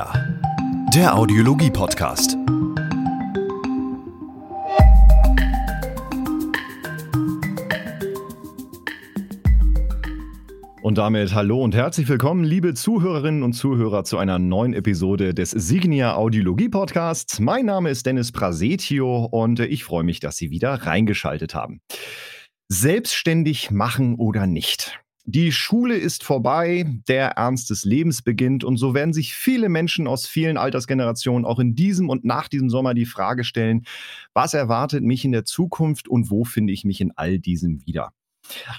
Signia, der Audiologie-Podcast. Und damit hallo und herzlich willkommen, liebe Zuhörerinnen und Zuhörer, zu einer neuen Episode des Signia Audiologie Podcasts. Mein Name ist Dennis Prasetio und ich freue mich, dass Sie wieder reingeschaltet haben. Selbstständig machen oder nicht? Die Schule ist vorbei, der Ernst des Lebens beginnt und so werden sich viele Menschen aus vielen Altersgenerationen auch in diesem und nach diesem Sommer die Frage stellen, was erwartet mich in der Zukunft und wo finde ich mich in all diesem wieder?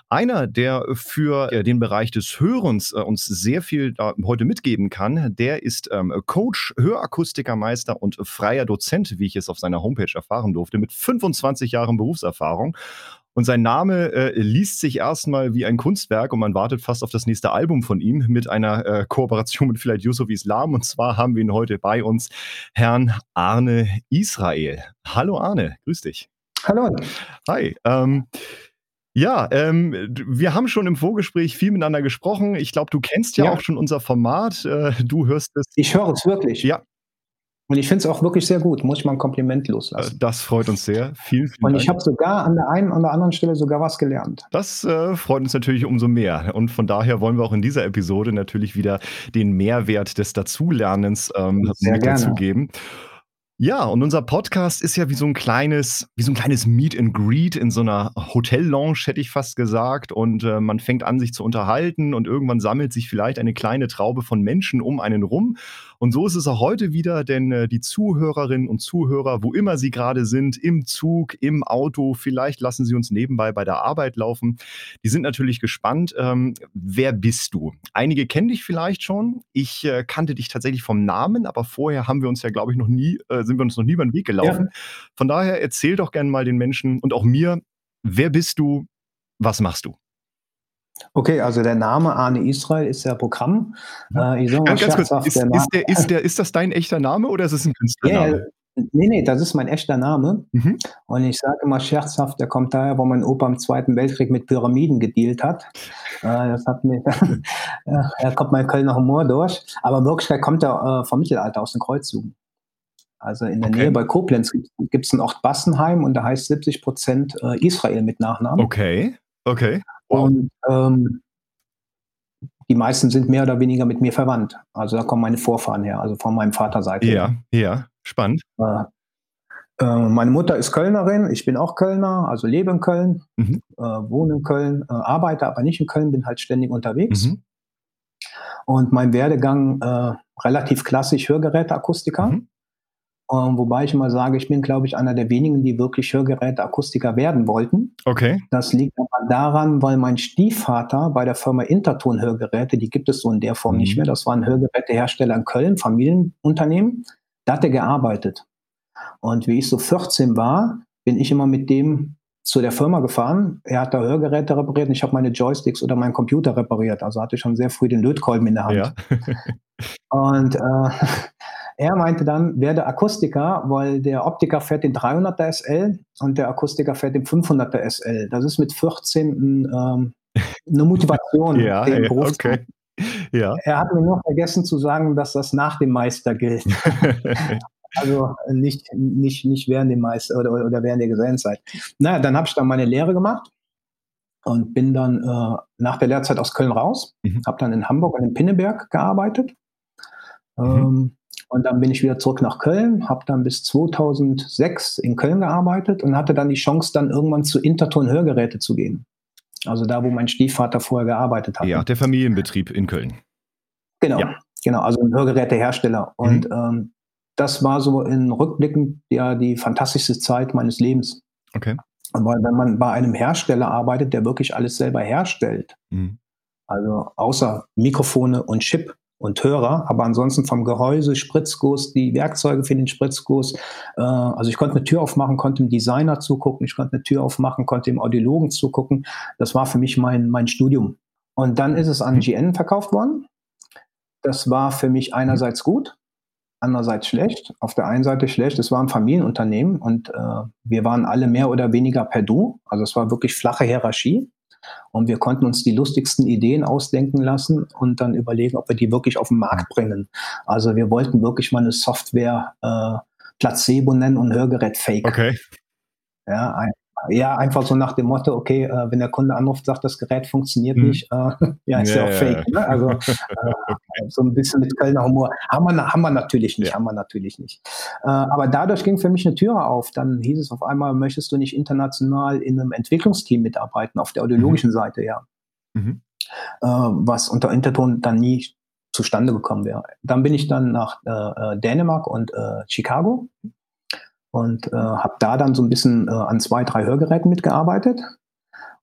Einer, der für äh, den Bereich des Hörens äh, uns sehr viel heute mitgeben kann, der ist ähm, Coach, Hörakustikermeister und freier Dozent, wie ich es auf seiner Homepage erfahren durfte, mit 25 Jahren Berufserfahrung. Und sein Name äh, liest sich erstmal wie ein Kunstwerk und man wartet fast auf das nächste Album von ihm mit einer äh, Kooperation mit vielleicht Yusuf Islam. Und zwar haben wir ihn heute bei uns, Herrn Arne Israel. Hallo Arne, grüß dich. Hallo. Hi. Ähm, ja, ähm, wir haben schon im Vorgespräch viel miteinander gesprochen. Ich glaube, du kennst ja, ja, auch schon unser Format. Äh, du hörst es. Ich höre es wirklich. Ja, und ich finde es auch wirklich sehr gut, muss ich mal ein Kompliment loslassen. Äh, das freut uns sehr. Vielen, vielen Und ich habe sogar an der einen und der anderen Stelle sogar was gelernt. Das äh, freut uns natürlich umso mehr. Und von daher wollen wir auch in dieser Episode natürlich wieder den Mehrwert des Dazulernens ähm, mit dazu geben. Ja, und unser Podcast ist ja wie so ein kleines, wie so ein kleines Meet and Greet in so einer Hotel-Lounge, hätte ich fast gesagt. Und äh, man fängt an, sich zu unterhalten und irgendwann sammelt sich vielleicht eine kleine Traube von Menschen um einen rum. Und so ist es auch heute wieder, denn äh, die Zuhörerinnen und Zuhörer, wo immer sie gerade sind, im Zug, im Auto, vielleicht lassen sie uns nebenbei bei der Arbeit laufen, die sind natürlich gespannt. Ähm, wer bist du? Einige kennen dich vielleicht schon. Ich äh, kannte dich tatsächlich vom Namen, aber vorher haben wir uns ja, glaube ich, noch nie, äh, sind wir uns noch nie über den Weg gelaufen. Ja. Von daher erzähl doch gerne mal den Menschen und auch mir, wer bist du? Was machst du? Okay, also der Name Arne Israel ist ja Programm. Äh, ich ganz, ganz kurz, ist, der ist, der, ist, der, ist das dein echter Name oder ist es ein Künstlername? Yeah, Nee, nee, das ist mein echter Name. Mhm. Und ich sage immer scherzhaft, der kommt daher, wo mein Opa im Zweiten Weltkrieg mit Pyramiden gedealt hat. Äh, das hat mir, da kommt mein Kölner Humor durch. Aber in Wirklichkeit kommt er äh, vom Mittelalter aus den Kreuzzügen. Also in der okay. Nähe bei Koblenz gibt es einen Ort Bassenheim und da heißt 70 Prozent äh, Israel mit Nachnamen. Okay, okay. Wow. Und ähm, die meisten sind mehr oder weniger mit mir verwandt. Also da kommen meine Vorfahren her, also von meinem Vaterseite. Ja, ja, spannend. Äh, äh, meine Mutter ist Kölnerin, ich bin auch Kölner, also lebe in Köln, mhm. äh, wohne in Köln, äh, arbeite aber nicht in Köln, bin halt ständig unterwegs. Mhm. Und mein Werdegang äh, relativ klassisch Hörgeräteakustiker. Mhm. Ähm, wobei ich immer sage, ich bin, glaube ich, einer der wenigen, die wirklich Hörgeräteakustiker werden wollten. Okay. Das liegt aber daran, weil mein Stiefvater bei der Firma Interton Hörgeräte, die gibt es so in der Form mhm. nicht mehr, das war ein Hörgerätehersteller in Köln, Familienunternehmen, da hat er gearbeitet. Und wie ich so 14 war, bin ich immer mit dem zu der Firma gefahren. Er hat da Hörgeräte repariert und ich habe meine Joysticks oder meinen Computer repariert. Also hatte ich schon sehr früh den Lötkolben in der Hand. Ja. und äh, er meinte dann, werde Akustiker, weil der Optiker fährt den 300er SL und der Akustiker fährt den 500er SL. Das ist mit 14 ähm, eine Motivation. ja, den ja, okay. Ja. Er hat mir nur vergessen zu sagen, dass das nach dem Meister gilt. also nicht, nicht, nicht während dem Meister oder, oder während der Gesellenzeit. Naja, dann habe ich dann meine Lehre gemacht und bin dann äh, nach der Lehrzeit aus Köln raus, mhm. habe dann in Hamburg und in Pinneberg gearbeitet. Mhm. Ähm, und dann bin ich wieder zurück nach Köln, habe dann bis 2006 in Köln gearbeitet und hatte dann die Chance, dann irgendwann zu Interton Hörgeräte zu gehen. Also da, wo mein Stiefvater vorher gearbeitet hat. Ja, der Familienbetrieb in Köln. Genau, ja. genau, also ein Hörgerätehersteller. Mhm. Und ähm, das war so in Rückblicken ja die fantastischste Zeit meines Lebens. Okay. Weil wenn man bei einem Hersteller arbeitet, der wirklich alles selber herstellt, mhm. also außer Mikrofone und Chip, und Hörer, aber ansonsten vom Gehäuse, Spritzguss, die Werkzeuge für den Spritzguss. Äh, also ich konnte eine Tür aufmachen, konnte dem Designer zugucken, ich konnte eine Tür aufmachen, konnte dem Audiologen zugucken. Das war für mich mein, mein Studium. Und dann ist es an mhm. GN verkauft worden. Das war für mich einerseits gut, andererseits schlecht. Auf der einen Seite schlecht, es war ein Familienunternehmen und äh, wir waren alle mehr oder weniger per Du. Also es war wirklich flache Hierarchie. Und wir konnten uns die lustigsten Ideen ausdenken lassen und dann überlegen, ob wir die wirklich auf den Markt bringen. Also wir wollten wirklich mal eine Software äh, Placebo nennen und Hörgerät Fake. Okay. Ja, ein, ja, einfach so nach dem Motto, okay, äh, wenn der Kunde anruft, sagt, das Gerät funktioniert mhm. nicht, äh, ja, ist ja, ja auch fake. Ne? Also äh, so ein bisschen mit Kölner Humor. Haben wir, haben wir natürlich nicht, ja. haben wir natürlich nicht. Äh, aber dadurch ging für mich eine Tür auf. Dann hieß es auf einmal, möchtest du nicht international in einem Entwicklungsteam mitarbeiten, auf der audiologischen mhm. Seite, ja. Mhm. Äh, was unter Interton dann nie zustande gekommen wäre. Dann bin ich dann nach äh, Dänemark und Chicago und äh, habe da dann so ein bisschen äh, an zwei, drei Hörgeräten mitgearbeitet.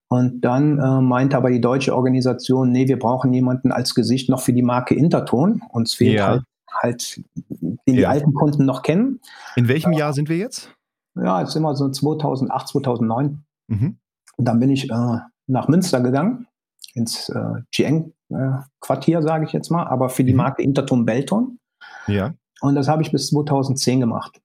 Und dann äh, meinte aber die deutsche Organisation, nee, wir brauchen jemanden als Gesicht noch für die Marke Interton. Uns fehlt ja. halt, halt, den ja. die alten Kunden noch kennen. In welchem Jahr sind wir jetzt? Ja, jetzt sind wir so 2008, 2009. Mhm. Und dann bin ich äh, nach Münster gegangen, ins äh, GN-Quartier, äh, sage ich jetzt mal, aber für die mhm. Marke Interton Belton. Ja. Und das habe ich bis 2010 gemacht.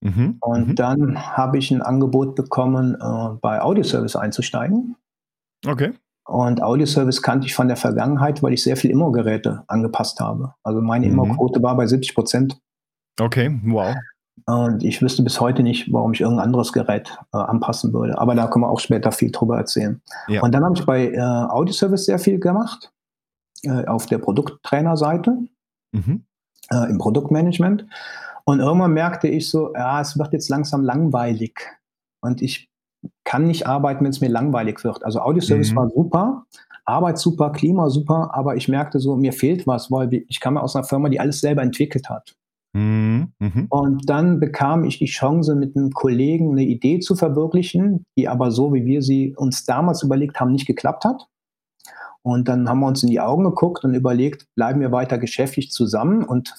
Mhm. Und mhm. dann habe ich ein Angebot bekommen, äh, bei Audioservice einzusteigen. Okay. Und Audioservice kannte ich von der Vergangenheit, weil ich sehr viel Immo-Geräte angepasst habe. Also meine mhm. Immo-Quote war bei 70 Prozent. Okay, wow. Und ich wüsste bis heute nicht, warum ich irgendein anderes Gerät äh, anpassen würde. Aber da können wir auch später viel drüber erzählen. Ja. Und dann habe ich bei äh, Audioservice sehr viel gemacht, äh, auf der Produkttrainerseite, mhm. äh, im Produktmanagement. Und irgendwann merkte ich so, ja, es wird jetzt langsam langweilig. Und ich kann nicht arbeiten, wenn es mir langweilig wird. Also Audioservice mhm. war super, Arbeit super, Klima super, aber ich merkte so, mir fehlt was, weil ich kam aus einer Firma, die alles selber entwickelt hat. Mhm. Mhm. Und dann bekam ich die Chance, mit einem Kollegen eine Idee zu verwirklichen, die aber so, wie wir sie uns damals überlegt haben, nicht geklappt hat. Und dann haben wir uns in die Augen geguckt und überlegt, bleiben wir weiter geschäftlich zusammen und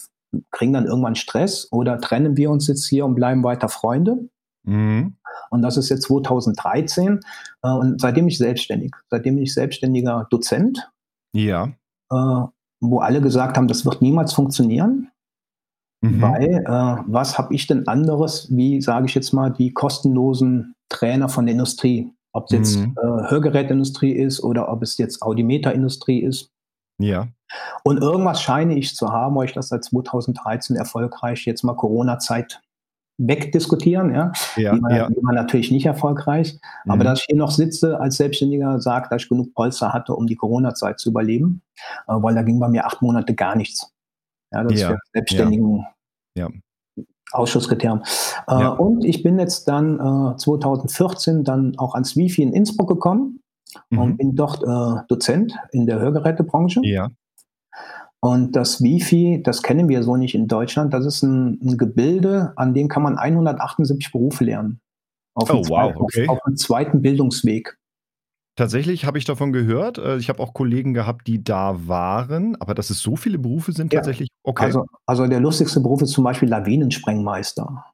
kriegen dann irgendwann Stress oder trennen wir uns jetzt hier und bleiben weiter Freunde. Mhm. Und das ist jetzt 2013 äh, und seitdem ich selbstständig. Seitdem bin ich selbstständiger Dozent. Ja. Äh, wo alle gesagt haben, das wird niemals funktionieren. Mhm. Weil, äh, was habe ich denn anderes, wie sage ich jetzt mal, die kostenlosen Trainer von der Industrie? Ob es jetzt mhm. äh, Hörgerätindustrie ist oder ob es jetzt Audimeterindustrie ist. Ja. Und irgendwas scheine ich zu haben, weil ich das seit 2013 erfolgreich jetzt mal Corona-Zeit wegdiskutieren, ja. ja, die, war, ja. die war natürlich nicht erfolgreich. Mhm. Aber dass ich hier noch sitze als Selbstständiger, sagt, dass ich genug Polster hatte, um die Corona-Zeit zu überleben, äh, weil da ging bei mir acht Monate gar nichts. Ja, das ja. ist für Selbstständigen ja. Ausschusskriterium. Äh, ja. Und ich bin jetzt dann äh, 2014 dann auch ans Wifi in Innsbruck gekommen mhm. und bin dort äh, Dozent in der Hörgerätebranche. Ja. Und das Wifi, das kennen wir so nicht in Deutschland. Das ist ein, ein Gebilde, an dem kann man 178 Berufe lernen. Auf oh, wow, okay. Auf, auf einem zweiten Bildungsweg. Tatsächlich habe ich davon gehört. Äh, ich habe auch Kollegen gehabt, die da waren, aber dass es so viele Berufe sind, ja. tatsächlich okay. Also, also der lustigste Beruf ist zum Beispiel Lawinensprengmeister.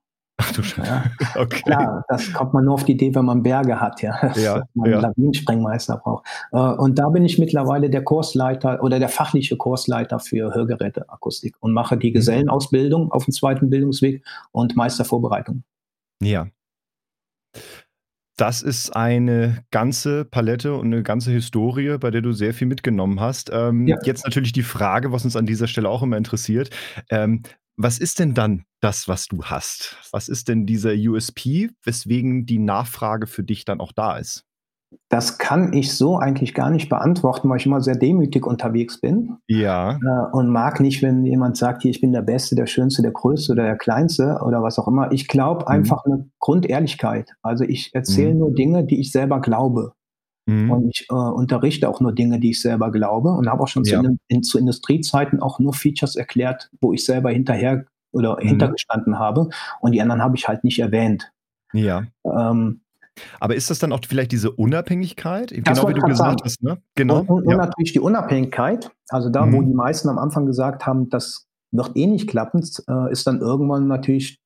Ach du Scheiße. Ja. Okay. Klar, das kommt man nur auf die Idee, wenn man Berge hat, ja. ja man ja. Lawinensprengmeister braucht. Äh, und da bin ich mittlerweile der Kursleiter oder der fachliche Kursleiter für Hörgeräteakustik und mache die mhm. Gesellenausbildung auf dem zweiten Bildungsweg und Meistervorbereitung. Ja. Das ist eine ganze Palette und eine ganze Historie, bei der du sehr viel mitgenommen hast. Ähm, ja. Jetzt natürlich die Frage, was uns an dieser Stelle auch immer interessiert. Ähm, was ist denn dann das, was du hast? Was ist denn dieser USP, weswegen die Nachfrage für dich dann auch da ist? Das kann ich so eigentlich gar nicht beantworten, weil ich immer sehr demütig unterwegs bin. Ja. Äh, und mag nicht, wenn jemand sagt, hier, ich bin der Beste, der Schönste, der Größte oder der Kleinste oder was auch immer. Ich glaube mhm. einfach eine Grundehrlichkeit. Also ich erzähle mhm. nur Dinge, die ich selber glaube. Mhm. Und ich äh, unterrichte auch nur Dinge, die ich selber glaube und habe auch schon ja. zu, in, zu, Industriezeiten auch nur Features erklärt, wo ich selber hinterher oder mhm. hintergestanden habe und die anderen habe ich halt nicht erwähnt. Ja. Ähm, aber ist das dann auch vielleicht diese Unabhängigkeit? Genau wie du gesagt sagen. hast, ne? Genau. Und, und, ja. und, natürlich die Unabhängigkeit. Also da, mhm. wo die meisten am Anfang gesagt haben, das wird eh nicht klappen, äh, ist dann irgendwann natürlich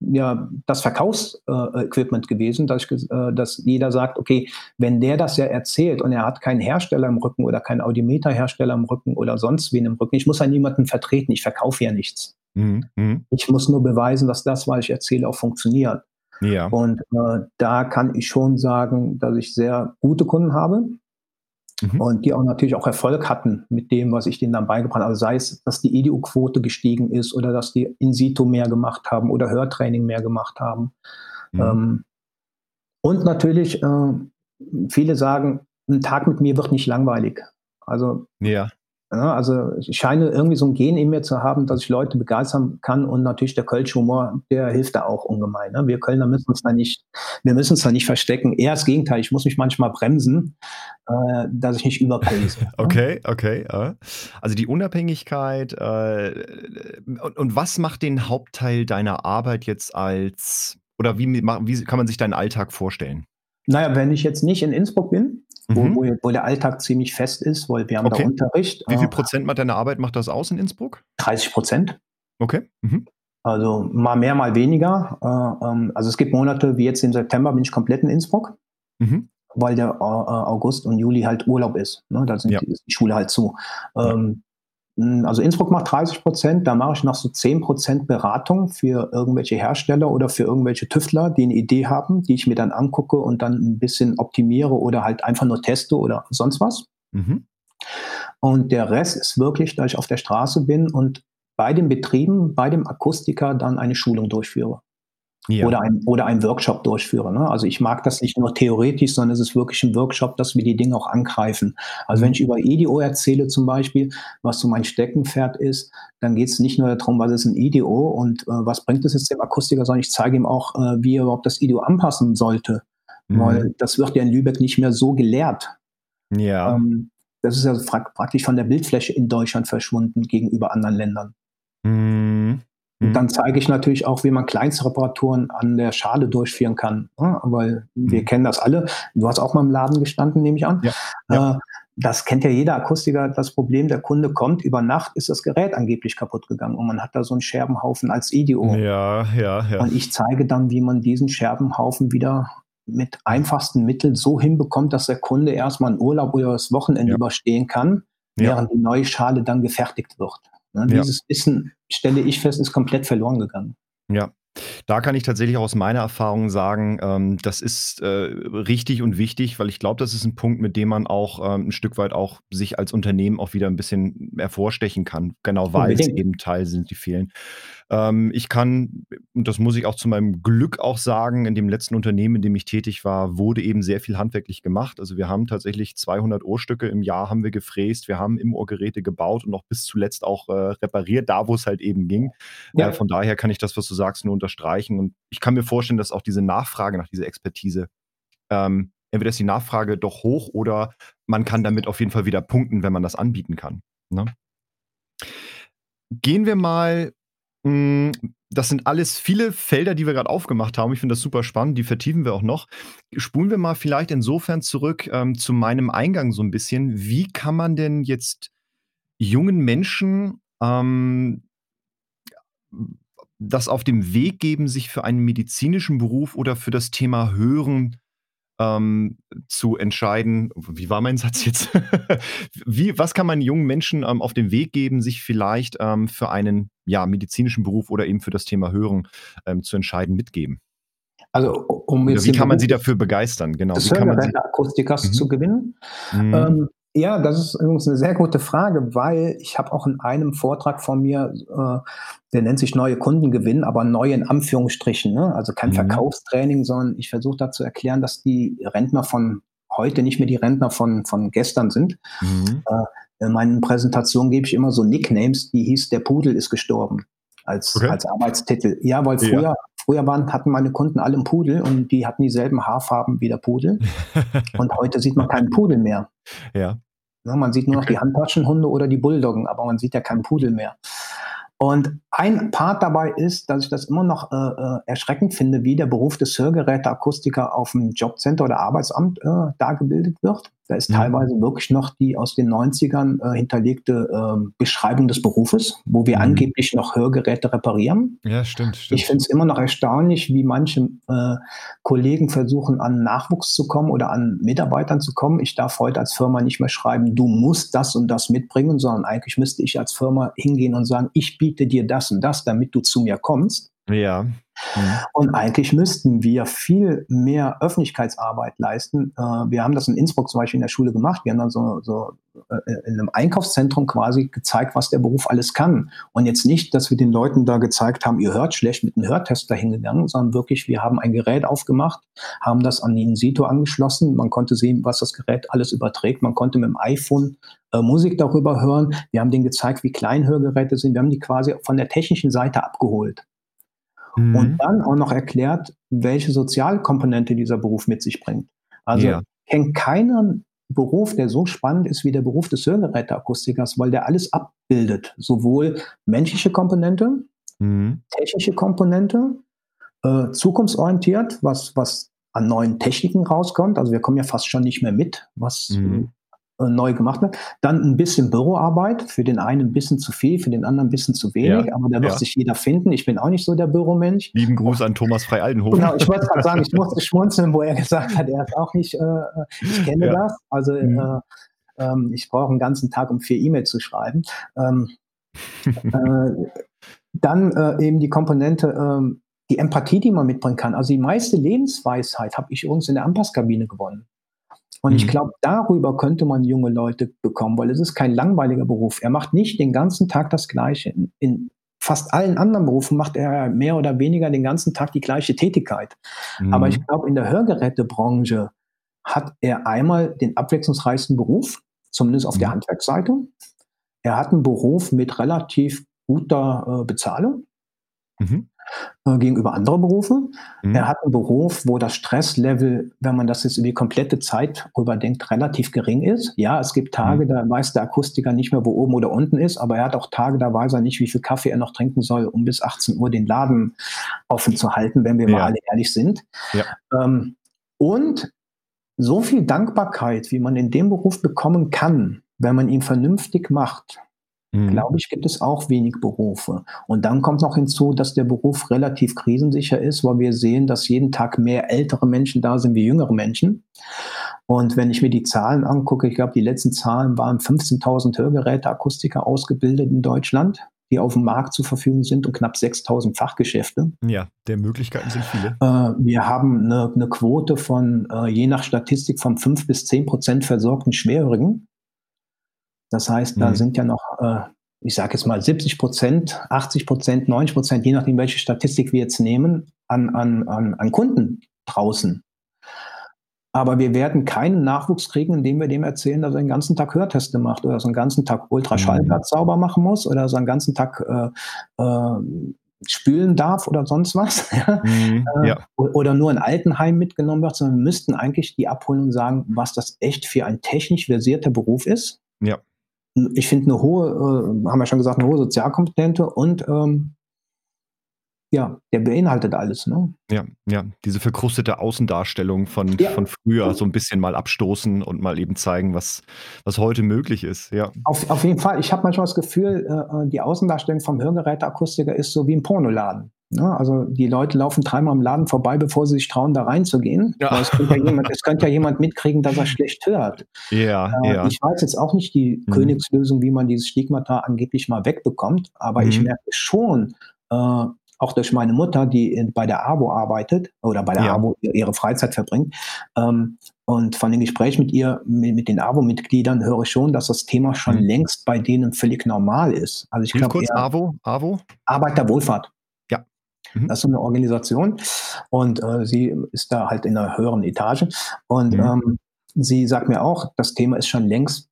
ja das Verkaufsequipment äh, gewesen, dass, ich, äh, dass jeder sagt, okay, wenn der das ja erzählt und er hat keinen Hersteller im Rücken oder keinen Audiometer-Hersteller im Rücken oder sonst wen im Rücken, ich muss ja niemanden vertreten, ich verkaufe ja nichts. Mhm. mhm. Ich muss nur beweisen, dass das, was ich erzähle, auch funktioniert. Ja. Und äh, da kann ich schon sagen, dass ich sehr gute Kunden habe. Mhm. Und die auch natürlich auch Erfolg hatten mit dem, was ich denen dann beigebracht habe. Also sei es, dass die EDU-Quote gestiegen ist oder dass die in situ mehr gemacht haben oder Hörtraining mehr gemacht haben. Mhm. Ähm, und natürlich, äh, viele sagen, ein Tag mit mir wird nicht langweilig. Also ja. Ja, also ich scheine irgendwie so ein Gen in mir zu haben, dass ich Leute begeistern kann und natürlich der Kölsch Humor, der hilft da auch ungemein. Ne? Wir Kölner müssen uns da nicht, wir müssen uns da nicht verstecken. Eher das Gegenteil, ich muss mich manchmal bremsen, äh, dass ich nicht überpace. okay, okay. Also die Unabhängigkeit äh, und, und was macht den Hauptteil deiner Arbeit jetzt als, oder wie, wie kann man sich deinen Alltag vorstellen? Naja, wenn ich jetzt nicht in Innsbruck bin, mhm. wo, wo, der Alltag ziemlich fest ist, weil wir haben okay. da Unterricht. Wie viel äh, Prozent macht deine Arbeit macht das aus in Innsbruck? 30 Prozent. Okay. Mhm. Also mal mehr, mal weniger. Äh, ähm, also es gibt Monate, wie jetzt im September, bin ich komplett in Innsbruck, mhm. weil der äh, August und Juli halt Urlaub ist. Ne? Da sind ja. die, ist die Schule halt zu. Ähm, hm, also Innsbruck macht 30 Prozent, da mache ich noch so 10 Prozent Beratung für irgendwelche Hersteller oder für irgendwelche Tüftler, die eine Idee haben, die ich mir dann angucke und dann ein bisschen optimiere oder halt einfach nur teste oder sonst was. Mhm. Und der Rest ist wirklich, da ich auf der Straße bin und bei den Betrieben, bei dem Akustiker dann eine Schulung durchführe ja. oder, ein, oder einen Workshop durchführe. Ne? Also ich mag das nicht nur theoretisch, sondern es ist wirklich ein Workshop, dass wir die Dinge auch angreifen. Also wenn ich über EDO erzähle zum Beispiel, was so mein Steckenpferd ist, dann geht es nicht nur darum, was ist ein EDO und äh, was bringt es jetzt dem Akustiker, sondern ich zeige ihm auch, äh, wie er überhaupt das EDO anpassen sollte. Mhm. Weil das wird ja in Lübeck nicht mehr so gelehrt. Ja. Ähm, das ist ja praktisch von der Bildfläche in Deutschland verschwunden gegenüber anderen Ländern. Mhm. Und dann mhm. zeige ich natürlich auch, wie man Kleinstreparaturen an der Schale durchführen kann. Ja, weil wir mhm. kennen das alle. Du hast auch mal im Laden gestanden, nehme ich an. Ja. ja. Äh, das kennt ja jeder Akustiker. Das Problem, der Kunde kommt, über Nacht ist das Gerät angeblich kaputt gegangen und man hat da so einen Scherbenhaufen als IDO. Ja, ja, ja. Und ich zeige dann, wie man diesen Scherbenhaufen wieder mit einfachsten Mitteln so hinbekommt, dass der Kunde erstmal einen Urlaub oder das Wochenende ja. überstehen kann, während die neue Schale dann gefertigt wird. Ne? Dieses Wissen, stelle ich fest, ist komplett verloren gegangen. Ja, da kann ich tatsächlich aus meiner Erfahrung sagen, ähm, das ist äh, richtig und wichtig, weil ich glaube, das ist ein Punkt, mit dem man auch ähm, ein Stück weit auch sich als Unternehmen auch wieder ein bisschen hervorstechen kann. Genau, weil es eben Teil sind, die fehlen. Ähm, ich kann, und das muss ich auch zu meinem Glück auch sagen, in dem letzten Unternehmen, in dem ich tätig war, wurde eben sehr viel handwerklich gemacht. Also wir haben tatsächlich 200 Ohrstücke im Jahr haben wir gefräst, wir haben im Ohrgeräte gebaut und auch bis zuletzt auch äh, repariert, da wo es halt eben ging. Ja. Äh, von daher kann ich das, was du sagst, nur unterstreichen. Und ich kann mir vorstellen, dass auch diese Nachfrage nach dieser Expertise ähm, entweder ist die Nachfrage doch hoch oder man kann damit auf jeden Fall wieder punkten, wenn man das anbieten kann. Ne? Gehen wir mal das sind alles viele Felder, die wir gerade aufgemacht haben. Ich finde das super spannend. Die vertiefen wir auch noch. Spulen wir mal vielleicht insofern zurück ähm, zu meinem Eingang so ein bisschen. Wie kann man denn jetzt jungen Menschen ähm, das auf dem Weg geben, sich für einen medizinischen Beruf oder für das Thema Hören ähm, zu entscheiden. Wie war mein Satz jetzt? Wie, was kann man jungen Menschen ähm, auf den Weg geben, sich vielleicht ähm, für einen ja, medizinischen Beruf oder eben für das Thema Hören ähm, zu entscheiden, mitgeben? Also, um wie kann man sie dafür begeistern? Genau. Des Akustikers mhm. zu gewinnen. Mhm. Ja, das ist übrigens eine sehr gute Frage, weil ich habe auch in einem Vortrag von mir, äh, der nennt sich neue Kunden gewinnen, aber neu in Anführungsstrichen, ne? also kein mhm. Verkaufstraining, sondern ich versuche da zu erklären, dass die Rentner von heute nicht mehr die Rentner von, von gestern sind. Mhm. Äh, in meinen Präsentationen gebe ich immer so Nicknames, die hieß, der Pudel ist gestorben als, okay. als Arbeitstitel. Ja, weil früher, ja. früher waren, hatten meine Kunden alle einen Pudel und die hatten dieselben Haarfarben wie der Pudel. und heute sieht man keinen Pudel mehr. Ja. Man sieht nur noch die Handtaschenhunde oder die Bulldoggen, aber man sieht ja keinen Pudel mehr. Und ein Part dabei ist, dass ich das immer noch äh, äh, erschreckend finde, wie der Beruf des Hörgeräteakustiker auf dem Jobcenter oder Arbeitsamt äh, dargebildet wird. Da ist mhm. teilweise wirklich noch die aus den 90ern äh, hinterlegte äh, Beschreibung des Berufes, wo wir mhm. angeblich noch Hörgeräte reparieren. Ja, stimmt. stimmt. Ich finde es immer noch erstaunlich, wie manche äh, Kollegen versuchen, an Nachwuchs zu kommen oder an Mitarbeitern zu kommen. Ich darf heute als Firma nicht mehr schreiben, du musst das und das mitbringen, sondern eigentlich müsste ich als Firma hingehen und sagen, ich biete dir das und das, damit du zu mir kommst. Ja. Mhm. Und eigentlich müssten wir viel mehr Öffentlichkeitsarbeit leisten. Äh, wir haben das in Innsbruck zum Beispiel in der Schule gemacht. Wir haben dann so, so äh, in einem Einkaufszentrum quasi gezeigt, was der Beruf alles kann. Und jetzt nicht, dass wir den Leuten da gezeigt haben, ihr hört schlecht mit einem Hörtester hingegangen, sondern wirklich, wir haben ein Gerät aufgemacht, haben das an den Sito angeschlossen. Man konnte sehen, was das Gerät alles überträgt. Man konnte mit dem iPhone äh, Musik darüber hören. Wir haben denen gezeigt, wie klein Hörgeräte sind. Wir haben die quasi von der technischen Seite abgeholt. Mhm. Und dann auch noch erklärt, welche Sozialkomponente dieser Beruf mit sich bringt. Also ja. kennt keinen Beruf, der so spannend ist wie der Beruf des Hörgeräteakustikers, weil der alles abbildet. Sowohl menschliche Komponente, mhm. technische Komponente, äh, zukunftsorientiert, was, was an neuen Techniken rauskommt. Also wir kommen ja fast schon nicht mehr mit, was mhm. Äh, neu gemacht wird. Dann ein bisschen Büroarbeit, für den einen ein bisschen zu viel, für den anderen ein bisschen zu wenig, ja, aber da wird ja. sich jeder finden. Ich bin auch nicht so der Büromensch. Lieben Gruß an Thomas Frei-Aldenhofen. Genau, ich wollte gerade sagen, ich musste schmunzeln, wo er gesagt hat, er ist auch nicht, äh, ich kenne ja. das. Also mhm. äh, ähm, ich brauche einen ganzen Tag, um vier E-Mails zu schreiben. Ähm, äh, dann äh, eben die Komponente, ähm, die Empathie, die man mitbringen kann. Also die meiste Lebensweisheit habe ich übrigens in der Ampasskabine gewonnen. Und mhm. ich glaube, darüber könnte man junge Leute bekommen, weil es ist kein langweiliger Beruf. Er macht nicht den ganzen Tag das Gleiche. In, in fast allen anderen Berufen macht er mehr oder weniger den ganzen Tag die gleiche Tätigkeit. Mhm. Aber ich glaube, in der Hörgerätebranche hat er einmal den abwechslungsreichsten Beruf, zumindest auf mhm. der Handwerksseite. Er hat einen Beruf mit relativ guter äh, Bezahlung. Mhm. Äh, gegenüber anderen Berufen. Mhm. Er hat einen Beruf, wo das Stresslevel, wenn man das jetzt über die komplette Zeit überdenkt, relativ gering ist. Ja, es gibt Tage, mhm. da weiß der Akustiker nicht mehr, wo oben oder unten ist, aber er hat auch Tage, da weiß er nicht, wie viel Kaffee er noch trinken soll, um bis 18 Uhr den Laden offen zu halten, wenn wir ja. mal alle ehrlich sind. Ja. Ähm, und so viel Dankbarkeit, wie man in dem Beruf bekommen kann, wenn man ihn vernünftig macht, mhm. glaube ich, gibt es auch wenig Berufe. Und dann kommt noch hinzu, dass der Beruf relativ krisensicher ist, weil wir sehen, dass jeden Tag mehr ältere Menschen da sind wie jüngere Menschen. Und wenn ich mir die Zahlen angucke, ich glaube, die letzten Zahlen waren 15.000 Hörgeräteakustiker ausgebildet in Deutschland, die auf dem Markt zur Verfügung sind und knapp 6.000 Fachgeschäfte. Ja, der Möglichkeiten sind viele. Äh, wir haben eine, eine Quote von, äh, je nach Statistik, von 5 bis 10 Prozent versorgten Schwerhörigen. Das heißt, da mhm. sind ja noch, äh, ich sage jetzt mal 70 Prozent, 80 Prozent, 90 Prozent, je nachdem, welche Statistik wir jetzt nehmen, an, an, an, an Kunden draußen. Aber wir werden keinen Nachwuchs kriegen, indem wir dem erzählen, dass er den ganzen Tag Hörteste macht oder so einen ganzen Tag Ultraschallplatz mhm. sauber machen muss oder so einen ganzen Tag äh, äh, spülen darf oder sonst was. Mhm, äh, ja. Oder nur ein Altenheim mitgenommen wird, sondern wir müssten eigentlich die abholen und sagen, was das echt für ein technisch versierter Beruf ist. Ja ich finde eine hohe, äh, haben wir schon gesagt, eine hohe Sozialkompetente und ähm, ja, der beinhaltet alles. Ne? Ja, ja, diese verkrustete Außendarstellung von, ja. von früher so ein bisschen mal abstoßen und mal eben zeigen, was, was heute möglich ist. Ja. Auf, auf jeden Fall. Ich habe manchmal das Gefühl, äh, die Außendarstellung vom Hörgeräteakustiker ist so wie ein Pornoladen. Ne? Also die Leute laufen dreimal im Laden vorbei, bevor sie sich trauen, da reinzugehen. Ja. Es, könnte ja jemand, es könnte ja jemand mitkriegen, dass er schlecht hört. Ja, äh, ja. Ich weiß jetzt auch nicht die mhm. Königslösung, wie man dieses Stigmata angeblich mal wegbekommt, aber mhm. ich merke schon, äh, auch durch meine Mutter, die in, bei der AWO arbeitet oder bei der ja. AWO ihre Freizeit verbringt. Ähm, und von den Gesprächen mit ihr, mit, mit den AWO-Mitgliedern, höre ich schon, dass das Thema schon mhm. längst bei denen völlig normal ist. Also ich glaube, kurz AWO, AWO? Arbeiterwohlfahrt. Mhm. Das ist so eine Organisation und äh, sie ist da halt in einer höheren Etage. Und mhm. ähm, sie sagt mir auch, das Thema ist schon längst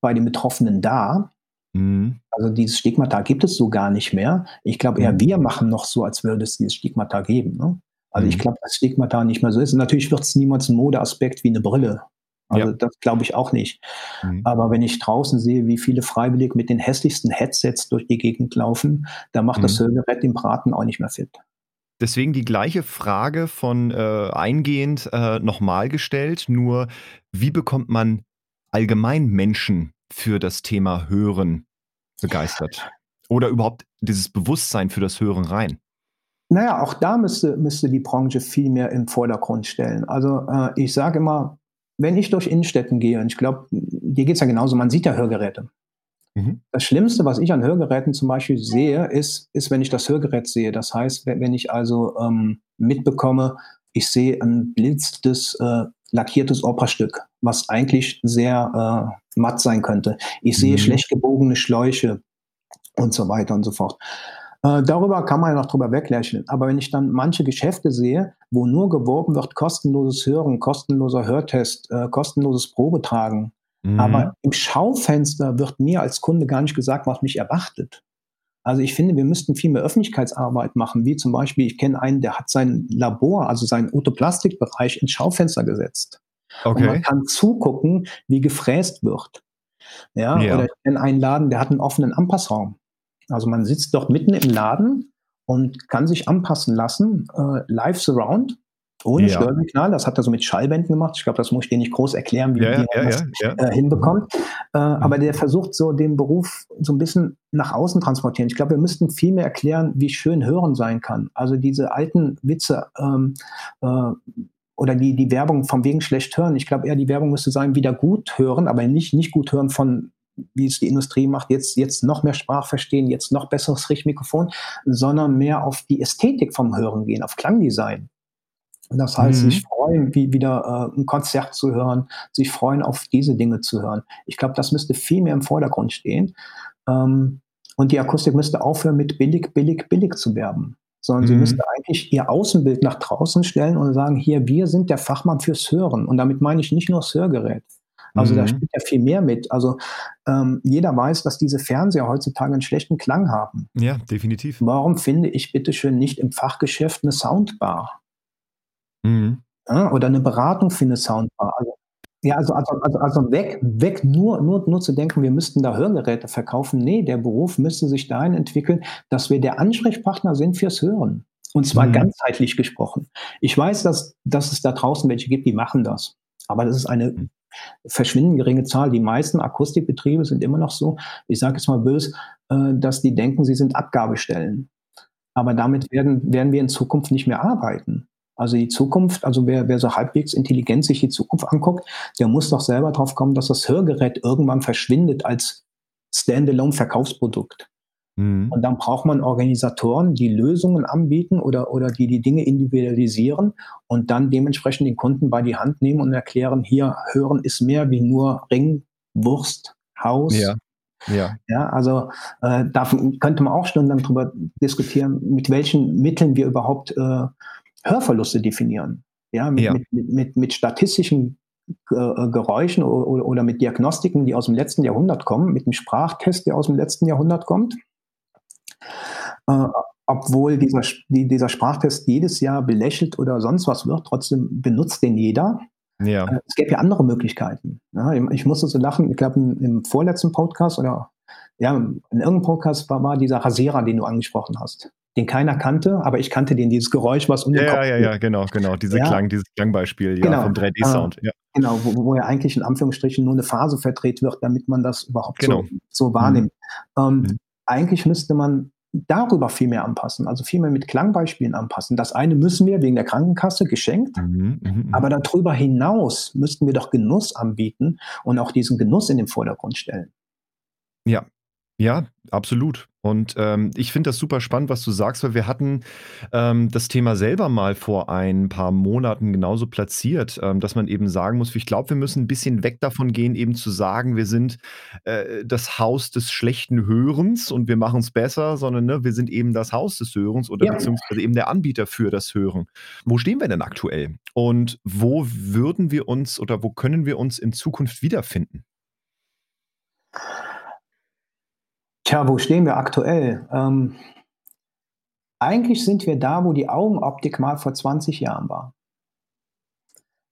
bei den Betroffenen da. Mhm. Also dieses Stigmata gibt es so gar nicht mehr. Ich glaube eher, mhm. wir machen noch so, als würde es dieses Stigmata geben. Ne? Also ich mhm. glaube, dass Stigmata nicht mehr so ist. Und natürlich wird es niemals ein Modeaspekt wie eine Brille. Also ja. das glaube ich auch nicht. Mhm. Aber wenn ich draußen sehe, wie viele freiwillig mit den hässlichsten Headsets durch die Gegend laufen, da macht mhm. das Hörgerät den Braten auch nicht mehr fit. Deswegen die gleiche Frage von äh, eingehend äh, nochmal gestellt, nur wie bekommt man allgemein Menschen für das Thema Hören begeistert? Oder überhaupt dieses Bewusstsein für das Hören rein? Naja, auch da müsste, müsste die Branche viel mehr im Vordergrund stellen. Also äh, ich sage immer, wenn ich durch Innenstädten gehe, und ich glaube, dir geht es ja genauso, man sieht ja Hörgeräte. Mhm. Das Schlimmste, was ich an Hörgeräten zum Beispiel sehe, ist, ist, wenn ich das Hörgerät sehe. Das heißt, wenn ich also ähm, mitbekomme, ich sehe ein blitztes, äh, lackiertes Operastück, was eigentlich sehr äh, matt sein könnte. Ich sehe mhm. schlecht gebogene Schläuche und so weiter und so fort. Äh, darüber kann man ja noch drüber weglächeln. Aber wenn ich dann manche Geschäfte sehe, wo nur geworben wird, kostenloses Hören, kostenloser Hörtest, äh, kostenloses Probetragen, mhm. aber im Schaufenster wird mir als Kunde gar nicht gesagt, was mich erwartet. Also ich finde, wir müssten viel mehr Öffentlichkeitsarbeit machen, wie zum Beispiel, ich kenne einen, der hat sein Labor, also seinen Autoplastikbereich ins Schaufenster gesetzt. Okay. Und man kann zugucken, wie gefräst wird. Ja, ja. oder ich kenne einen Laden, der hat einen offenen Ampassraum. Also man sitzt dort mitten im Laden und kann sich anpassen lassen, äh, live surround, ohne ja. Störsignal. Das hat er so mit Schallwänden gemacht. Ich glaube, das muss ich dir nicht groß erklären, wie, ja, er das äh, hinbekommt. Äh, mhm. Aber der versucht so den Beruf so ein bisschen nach außen transportieren. Ich glaube, wir müssten viel mehr erklären, wie schön Hören sein kann. Also diese alten Witze ähm, äh, oder die, die Werbung vom wegen schlecht hören. Ich glaube eher, die Werbung müsste sein, wieder gut hören, aber nicht, nicht gut hören von wie es die Industrie macht, jetzt, jetzt noch mehr Sprachverstehen, jetzt noch besseres Richtmikrofon, sondern mehr auf die Ästhetik vom Hören gehen, auf Klangdesign. Das heißt, mhm. sich freuen, wie wieder äh, ein Konzert zu hören, sich freuen, auf diese Dinge zu hören. Ich glaube, das müsste viel mehr im Vordergrund stehen. Ähm, und die Akustik müsste aufhören, mit billig, billig, billig zu werben. Sondern mhm. sie müsste eigentlich ihr Außenbild nach draußen stellen und sagen, hier, wir sind der Fachmann fürs Hören. Und damit meine ich nicht nur das Hörgerät. Also mhm. da spielt ja viel mehr mit. Also ähm, jeder weiß, dass diese Fernseher heutzutage einen schlechten Klang haben. Ja, definitiv. Warum finde ich bitteschön nicht im Fachgeschäft eine Soundbar? Mhm. Ja, oder eine Beratung für eine Soundbar? Also, ja, also, also, also, also weg, weg nur, nur, nur zu denken, wir müssten da Hörgeräte verkaufen. Nee, der Beruf müsste sich dahin entwickeln, dass wir der Ansprechpartner sind fürs Hören. Und zwar mhm. ganzheitlich gesprochen. Ich weiß, dass, dass es da draußen welche gibt, die machen das. Aber das ist eine mhm verschwindend geringe Zahl. Die meisten Akustikbetriebe sind immer noch so, ich sage jetzt mal böse, äh, dass die denken, sie sind Abgabestellen. Aber damit werden, werden wir in Zukunft nicht mehr arbeiten. Also die Zukunft, also wer, wer so halbwegs intelligent sich die Zukunft anguckt, der muss doch selber drauf kommen, dass das Hörgerät irgendwann verschwindet als Standalone-Verkaufsprodukt. Mhm. Und dann braucht man Organisatoren, die Lösungen anbieten oder, oder die die Dinge individualisieren und dann dementsprechend den Kunden bei die Hand nehmen und erklären, hier, hören ist mehr wie nur Ring, Wurst, Haus. Ja. Ja. ja, also äh, da könnte man auch stundenlang darüber diskutieren, mit welchen Mitteln wir überhaupt äh, Hörverluste definieren. Ja, mit, ja. mit, mit, mit, mit statistischen äh, Geräuschen oder, oder, mit Diagnostiken, die aus dem letzten Jahrhundert kommen, mit einem Sprachtest, der aus dem letzten Jahrhundert kommt. Äh, obwohl dieser, dieser Sprachtest jedes Jahr belächelt oder sonst was wird, trotzdem benutzt den jeder. Ja. Äh, es gäbe ja andere Möglichkeiten. Ja, ich musste so lachen, ich glaube im, im, vorletzten Podcast oder ja, in irgendeinem Podcast war, war dieser Rasierer, den du angesprochen hast den keiner kannte, aber ich kannte den, dieses Geräusch, was um den ja, Kopf Ja, ja, ja, genau, genau, diese ja. Klang, dieses Klangbeispiel ja, genau. vom 3D-Sound. Ja. Genau, wo, wo ja eigentlich in Anführungsstrichen nur eine Phase verdreht wird, damit man das überhaupt genau. so, so wahrnimmt. Mhm. Ähm, mhm. Eigentlich müsste man darüber viel mehr anpassen, also viel mehr mit Klangbeispielen anpassen. Das eine müssen wir wegen der Krankenkasse geschenkt, mhm, mh, mh. aber darüber hinaus müssten wir doch Genuss anbieten und auch diesen Genuss in den Vordergrund stellen. Ja, ja, absolut. Und ähm, ich finde das super spannend, was du sagst, weil wir hatten ähm, das Thema selber mal vor ein paar Monaten genauso platziert, ähm, dass man eben sagen muss, ich glaube, wir müssen ein bisschen weg davon gehen, eben zu sagen, wir sind äh, das Haus des schlechten Hörens und wir machen es besser, sondern ne, wir sind eben das Haus des Hörens oder ja. beziehungsweise eben der Anbieter für das Hören. Wo stehen wir denn aktuell? Und wo würden wir uns oder wo können wir uns in Zukunft wiederfinden? Tja, wo stehen wir aktuell? Ähm, eigentlich sind wir da, wo die Augenoptik mal vor 20 Jahren war.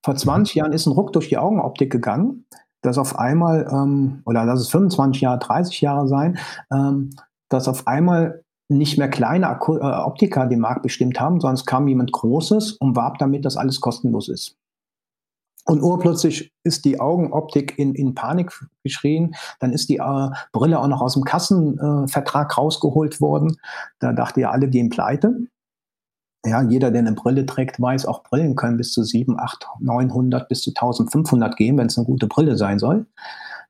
Vor 20 mhm. Jahren ist ein Ruck durch die Augenoptik gegangen, dass auf einmal, ähm, oder lass es 25 Jahre, 30 Jahre sein, ähm, dass auf einmal nicht mehr kleine äh, Optiker den Markt bestimmt haben, sondern es kam jemand Großes und warb damit, dass alles kostenlos ist. Und urplötzlich ist die Augenoptik in, in Panik geschrien. Dann ist die äh, Brille auch noch aus dem Kassenvertrag äh, rausgeholt worden. Da dachte ja alle gehen pleite. Ja, jeder, der eine Brille trägt, weiß, auch Brillen können bis zu 7, 8, 900 bis zu 1500 gehen, wenn es eine gute Brille sein soll.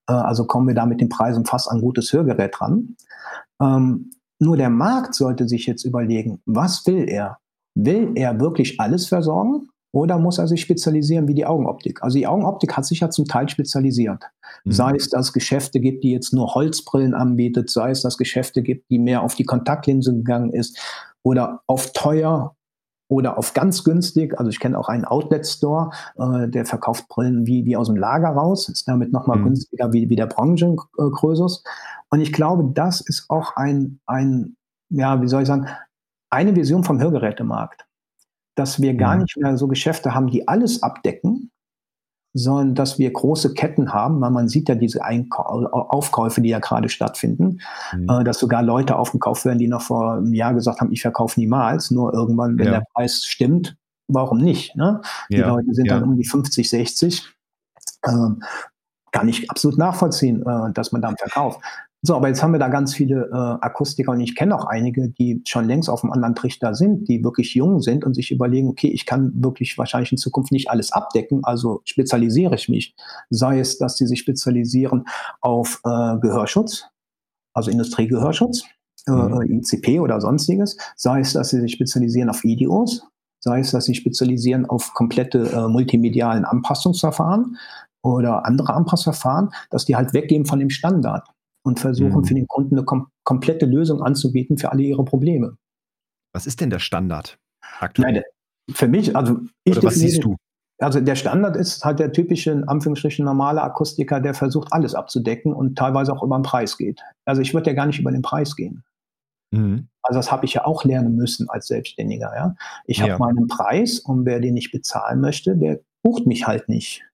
Äh, also kommen wir da mit den Preisen fast an gutes Hörgerät ran. Ähm, nur der Markt sollte sich jetzt überlegen, was will er? Will er wirklich alles versorgen? Oder muss er sich spezialisieren wie die Augenoptik? Also die Augenoptik hat sich ja zum Teil spezialisiert. Mhm. Sei es, dass es Geschäfte gibt, die jetzt nur Holzbrillen anbietet, sei es, dass es Geschäfte gibt, die mehr auf die Kontaktlinse gegangen ist oder auf teuer oder auf ganz günstig. Also ich kenne auch einen Outlet-Store, äh, der verkauft Brillen wie, wie aus dem Lager raus, ist damit nochmal mhm. günstiger wie, wie der Branchenkrösus. Und ich glaube, das ist auch ein, ein, ja, wie soll ich sagen, eine Vision vom Hörgerätemarkt dass wir gar mhm. nicht mehr so Geschäfte haben, die alles abdecken, sondern dass wir große Ketten haben, weil man sieht ja diese Einkau Aufkäufe, die ja gerade stattfinden, mhm. äh, dass sogar Leute aufgekauft werden, die noch vor einem Jahr gesagt haben, ich verkaufe niemals, nur irgendwann, wenn ja. der Preis stimmt, warum nicht? Ne? Die ja. Leute sind ja. dann um die 50, 60. Ähm, kann ich absolut nachvollziehen, äh, dass man dann verkauft. So, aber jetzt haben wir da ganz viele äh, Akustiker und ich kenne auch einige, die schon längst auf einem anderen Trichter sind, die wirklich jung sind und sich überlegen, okay, ich kann wirklich wahrscheinlich in Zukunft nicht alles abdecken, also spezialisiere ich mich. Sei es, dass sie sich spezialisieren auf äh, Gehörschutz, also Industriegehörschutz, äh, mhm. äh, ICP oder sonstiges, sei es, dass sie sich spezialisieren auf Videos, sei es, dass sie spezialisieren auf komplette äh, multimedialen Anpassungsverfahren oder andere Anpassverfahren, dass die halt weggehen von dem Standard und versuchen mhm. für den Kunden eine kom komplette Lösung anzubieten für alle ihre Probleme. Was ist denn der Standard aktuell? Nein, für mich, also ich Oder was siehst du? Also der Standard ist halt der typische, in Anführungsstrichen, normale Akustiker, der versucht, alles abzudecken und teilweise auch über den Preis geht. Also ich würde ja gar nicht über den Preis gehen. Mhm. Also das habe ich ja auch lernen müssen als Selbstständiger. Ja? Ich ja. habe meinen Preis und wer den nicht bezahlen möchte, der bucht mich halt nicht.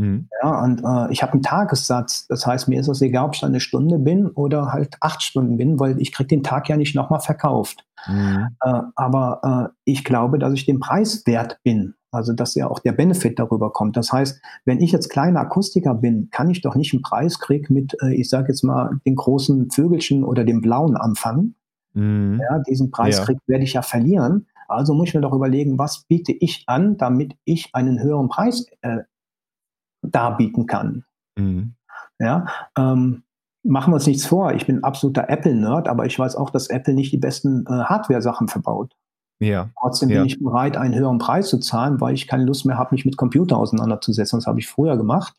Mhm. Ja, und äh, ich habe einen Tagessatz. Das heißt, mir ist es egal, ob ich eine Stunde bin oder halt acht Stunden bin, weil ich kriege den Tag ja nicht nochmal verkauft. Mhm. Äh, aber äh, ich glaube, dass ich den Preis wert bin. Also, dass ja auch der Benefit darüber kommt. Das heißt, wenn ich jetzt kleiner Akustiker bin, kann ich doch nicht einen Preis kriegen mit, äh, ich sage jetzt mal, den großen Vögelchen oder dem blauen anfangen. Mhm. Ja, diesen Preiskrieg ja. werde ich ja verlieren. Also muss ich mir doch überlegen, was biete ich an, damit ich einen höheren Preis äh, darbieten kann. Mhm. Ja, ähm, machen wir uns nichts vor. Ich bin absoluter Apple-Nerd, aber ich weiß auch, dass Apple nicht die besten äh, Hardware-Sachen verbaut. Ja. Trotzdem ja. bin ich bereit, einen höheren Preis zu zahlen, weil ich keine Lust mehr habe, mich mit Computer auseinanderzusetzen. Das habe ich früher gemacht.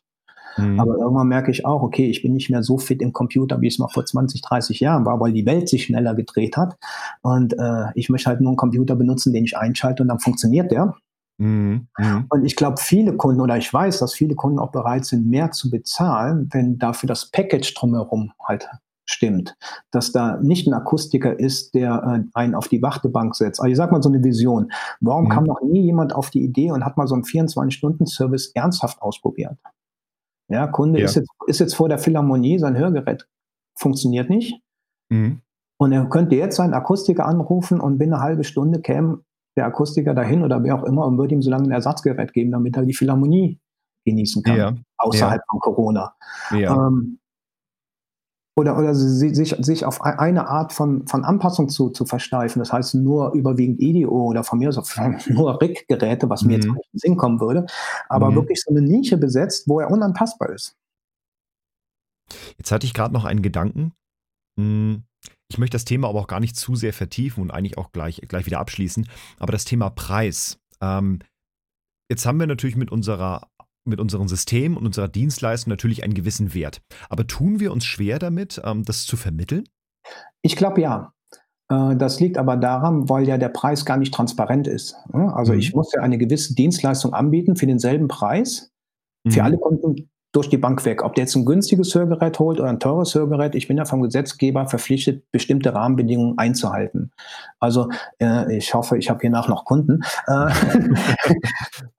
Mhm. Aber irgendwann merke ich auch, okay, ich bin nicht mehr so fit im Computer, wie es mal vor 20, 30 Jahren war, weil die Welt sich schneller gedreht hat. Und äh, ich möchte halt nur einen Computer benutzen, den ich einschalte und dann funktioniert der. Mhm. mhm. Und ich glaube, viele Kunden oder ich weiß, dass viele Kunden auch bereit sind, mehr zu bezahlen, wenn dafür das Package drumherum halt stimmt. Dass da nicht ein Akustiker ist, der äh, einen auf die Wartebank setzt. Also ich sag mal so eine Vision. Warum mhm. kam noch nie jemand auf die Idee und hat mal so einen 24-Stunden-Service ernsthaft ausprobiert? Ja, Kunde ja. Ist, jetzt, ist jetzt vor der Philharmonie, sein Hörgerät funktioniert nicht. Mhm. Und er könnte jetzt seinen Akustiker anrufen und binnen eine halbe Stunde käme der Akustiker dahin oder wer auch immer und würde ihm so lange ein Ersatzgerät geben, damit er die Philharmonie genießen kann, ja. außerhalb ja. von Corona. Ja. Ähm, oder, oder sich, sich auf eine Art von, von Anpassung zu, zu versteifen. Das heißt, nur überwiegend IDEO oder von mir aus nur RIC-Geräte, was mir jetzt mhm. nicht in den Sinn kommen würde, aber mhm. wirklich so eine Nische besetzt, wo er unanpassbar ist. Jetzt hatte ich gerade noch einen Gedanken. Hm, ich möchte das Thema aber auch gar nicht zu sehr vertiefen und eigentlich auch gleich, gleich wieder abschließen. Aber das Thema Preis. Ähm, jetzt haben wir natürlich mit unserer mit unserem System und unserer Dienstleistung natürlich einen gewissen Wert. Aber tun wir uns schwer damit, ähm, das zu vermitteln? Ich glaube ja. Äh, das liegt aber daran, weil ja der Preis gar nicht transparent ist. Also mhm. ich muss ja eine gewisse Dienstleistung anbieten für denselben Preis. Für mhm. alle Kunden durch die Bank weg. Ob der jetzt ein günstiges Hörgerät holt oder ein teures Hörgerät, ich bin ja vom Gesetzgeber verpflichtet, bestimmte Rahmenbedingungen einzuhalten. Also äh, ich hoffe, ich habe hiernach noch Kunden. Äh,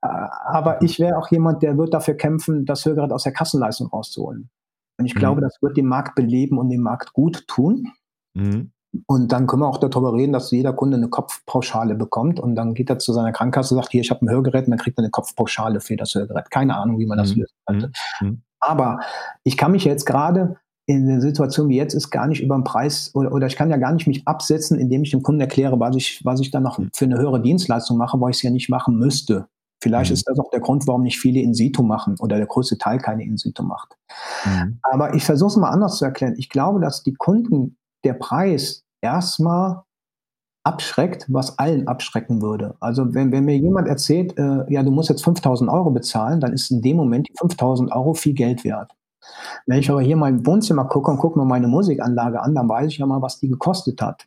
aber ich wäre auch jemand, der wird dafür kämpfen, das Hörgerät aus der Kassenleistung rauszuholen. Und ich mhm. glaube, das wird den Markt beleben und den Markt gut tun. Mhm. Und dann können wir auch darüber reden, dass jeder Kunde eine Kopfpauschale bekommt und dann geht er zu seiner Krankenkasse und sagt, hier, ich habe ein Hörgerät und dann kriegt er eine Kopfpauschale für das Hörgerät. Keine Ahnung, wie man das mhm. lösen könnte. Mhm. Aber ich kann mich jetzt gerade in der Situation wie jetzt ist gar nicht über den Preis oder, oder ich kann ja gar nicht mich absetzen, indem ich dem Kunden erkläre, was ich, was ich dann noch für eine höhere Dienstleistung mache, weil ich es ja nicht machen müsste Vielleicht mhm. ist das auch der Grund, warum nicht viele in situ machen oder der größte Teil keine in situ macht. Mhm. Aber ich versuche es mal anders zu erklären. Ich glaube, dass die Kunden der Preis erstmal abschreckt, was allen abschrecken würde. Also wenn, wenn mir jemand erzählt, äh, ja, du musst jetzt 5000 Euro bezahlen, dann ist in dem Moment die 5000 Euro viel Geld wert. Wenn ich aber hier im Wohnzimmer gucke und gucke mir meine Musikanlage an, dann weiß ich ja mal, was die gekostet hat.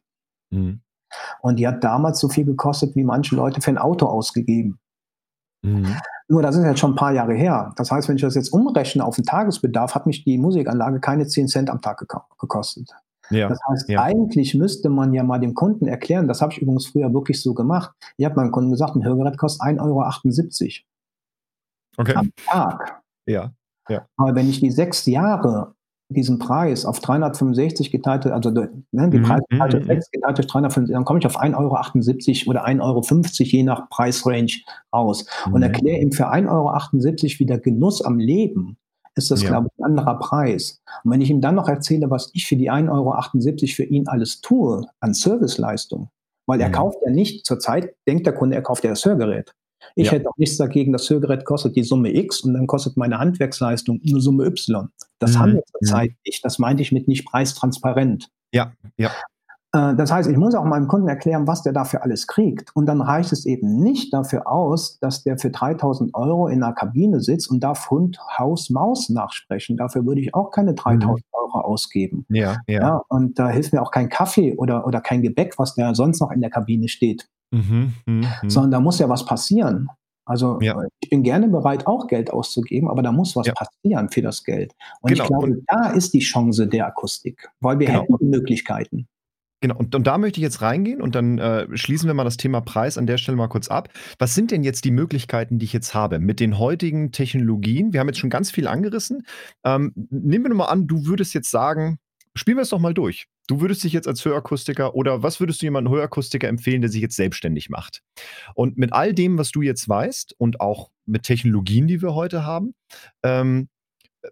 Mhm. Und die hat damals so viel gekostet, wie manche Leute für ein Auto ausgegeben. Mhm. Nur das ist jetzt schon ein paar Jahre her. Das heißt, wenn ich das jetzt umrechne auf den Tagesbedarf, hat mich die Musikanlage keine 10 Cent am Tag gekostet. Ja, das heißt, ja. eigentlich müsste man ja mal dem Kunden erklären, das habe ich übrigens früher wirklich so gemacht. Ich habe meinem Kunden gesagt, ein Hörgerät kostet 1,78 Euro okay. am Tag. Ja, ja. Aber wenn ich die sechs Jahre diesen Preis auf 365 geteilt, also ne, die mhm, Preisgeteilte mhm, 6 geteilt durch 365, dann komme ich auf 1,78 Euro oder 1,50 Euro je nach Preisrange raus und mhm. erkläre ihm für 1,78 Euro wieder Genuss am Leben ist das, ja. glaube ich, ein anderer Preis. Und wenn ich ihm dann noch erzähle, was ich für die 1,78 Euro für ihn alles tue an Serviceleistung, weil er mhm. kauft ja nicht, zurzeit denkt der Kunde, er kauft ja das Hörgerät. Ich ja. hätte auch nichts dagegen, das Hörgerät kostet die Summe X und dann kostet meine Handwerksleistung eine Summe Y. Das mhm. haben wir zurzeit mhm. nicht. Das meinte ich mit nicht preistransparent. Ja, ja. Äh, das heißt, ich muss auch meinem Kunden erklären, was der dafür alles kriegt. Und dann reicht es eben nicht dafür aus, dass der für 3000 Euro in einer Kabine sitzt und darf Hund, Haus, Maus nachsprechen. Dafür würde ich auch keine 3000 mhm. Euro ausgeben. Ja, ja, ja. Und da hilft mir auch kein Kaffee oder, oder kein Gebäck, was da sonst noch in der Kabine steht. Mhm, mh, mh. Sondern da muss ja was passieren. Also ja. ich bin gerne bereit, auch Geld auszugeben, aber da muss was ja. passieren für das Geld. Und genau. ich glaube, da ist die Chance der Akustik, weil wir genau. hätten Möglichkeiten. Genau, und, und, da möchte ich jetzt reingehen und dann äh, schließen wir mal das Thema Preis an der Stelle mal kurz ab. Was sind denn jetzt die Möglichkeiten, die ich jetzt habe mit den heutigen Technologien? Wir haben jetzt schon ganz viel angerissen. Ähm, nehmen wir mal an, du würdest jetzt sagen, spielen wir es doch mal durch. Du würdest dich jetzt als Hörakustiker oder was würdest du jemandem Hörakustiker empfehlen, der sich jetzt selbstständig macht? Und mit all dem, was du jetzt weißt und auch mit Technologien, die wir heute haben, ähm,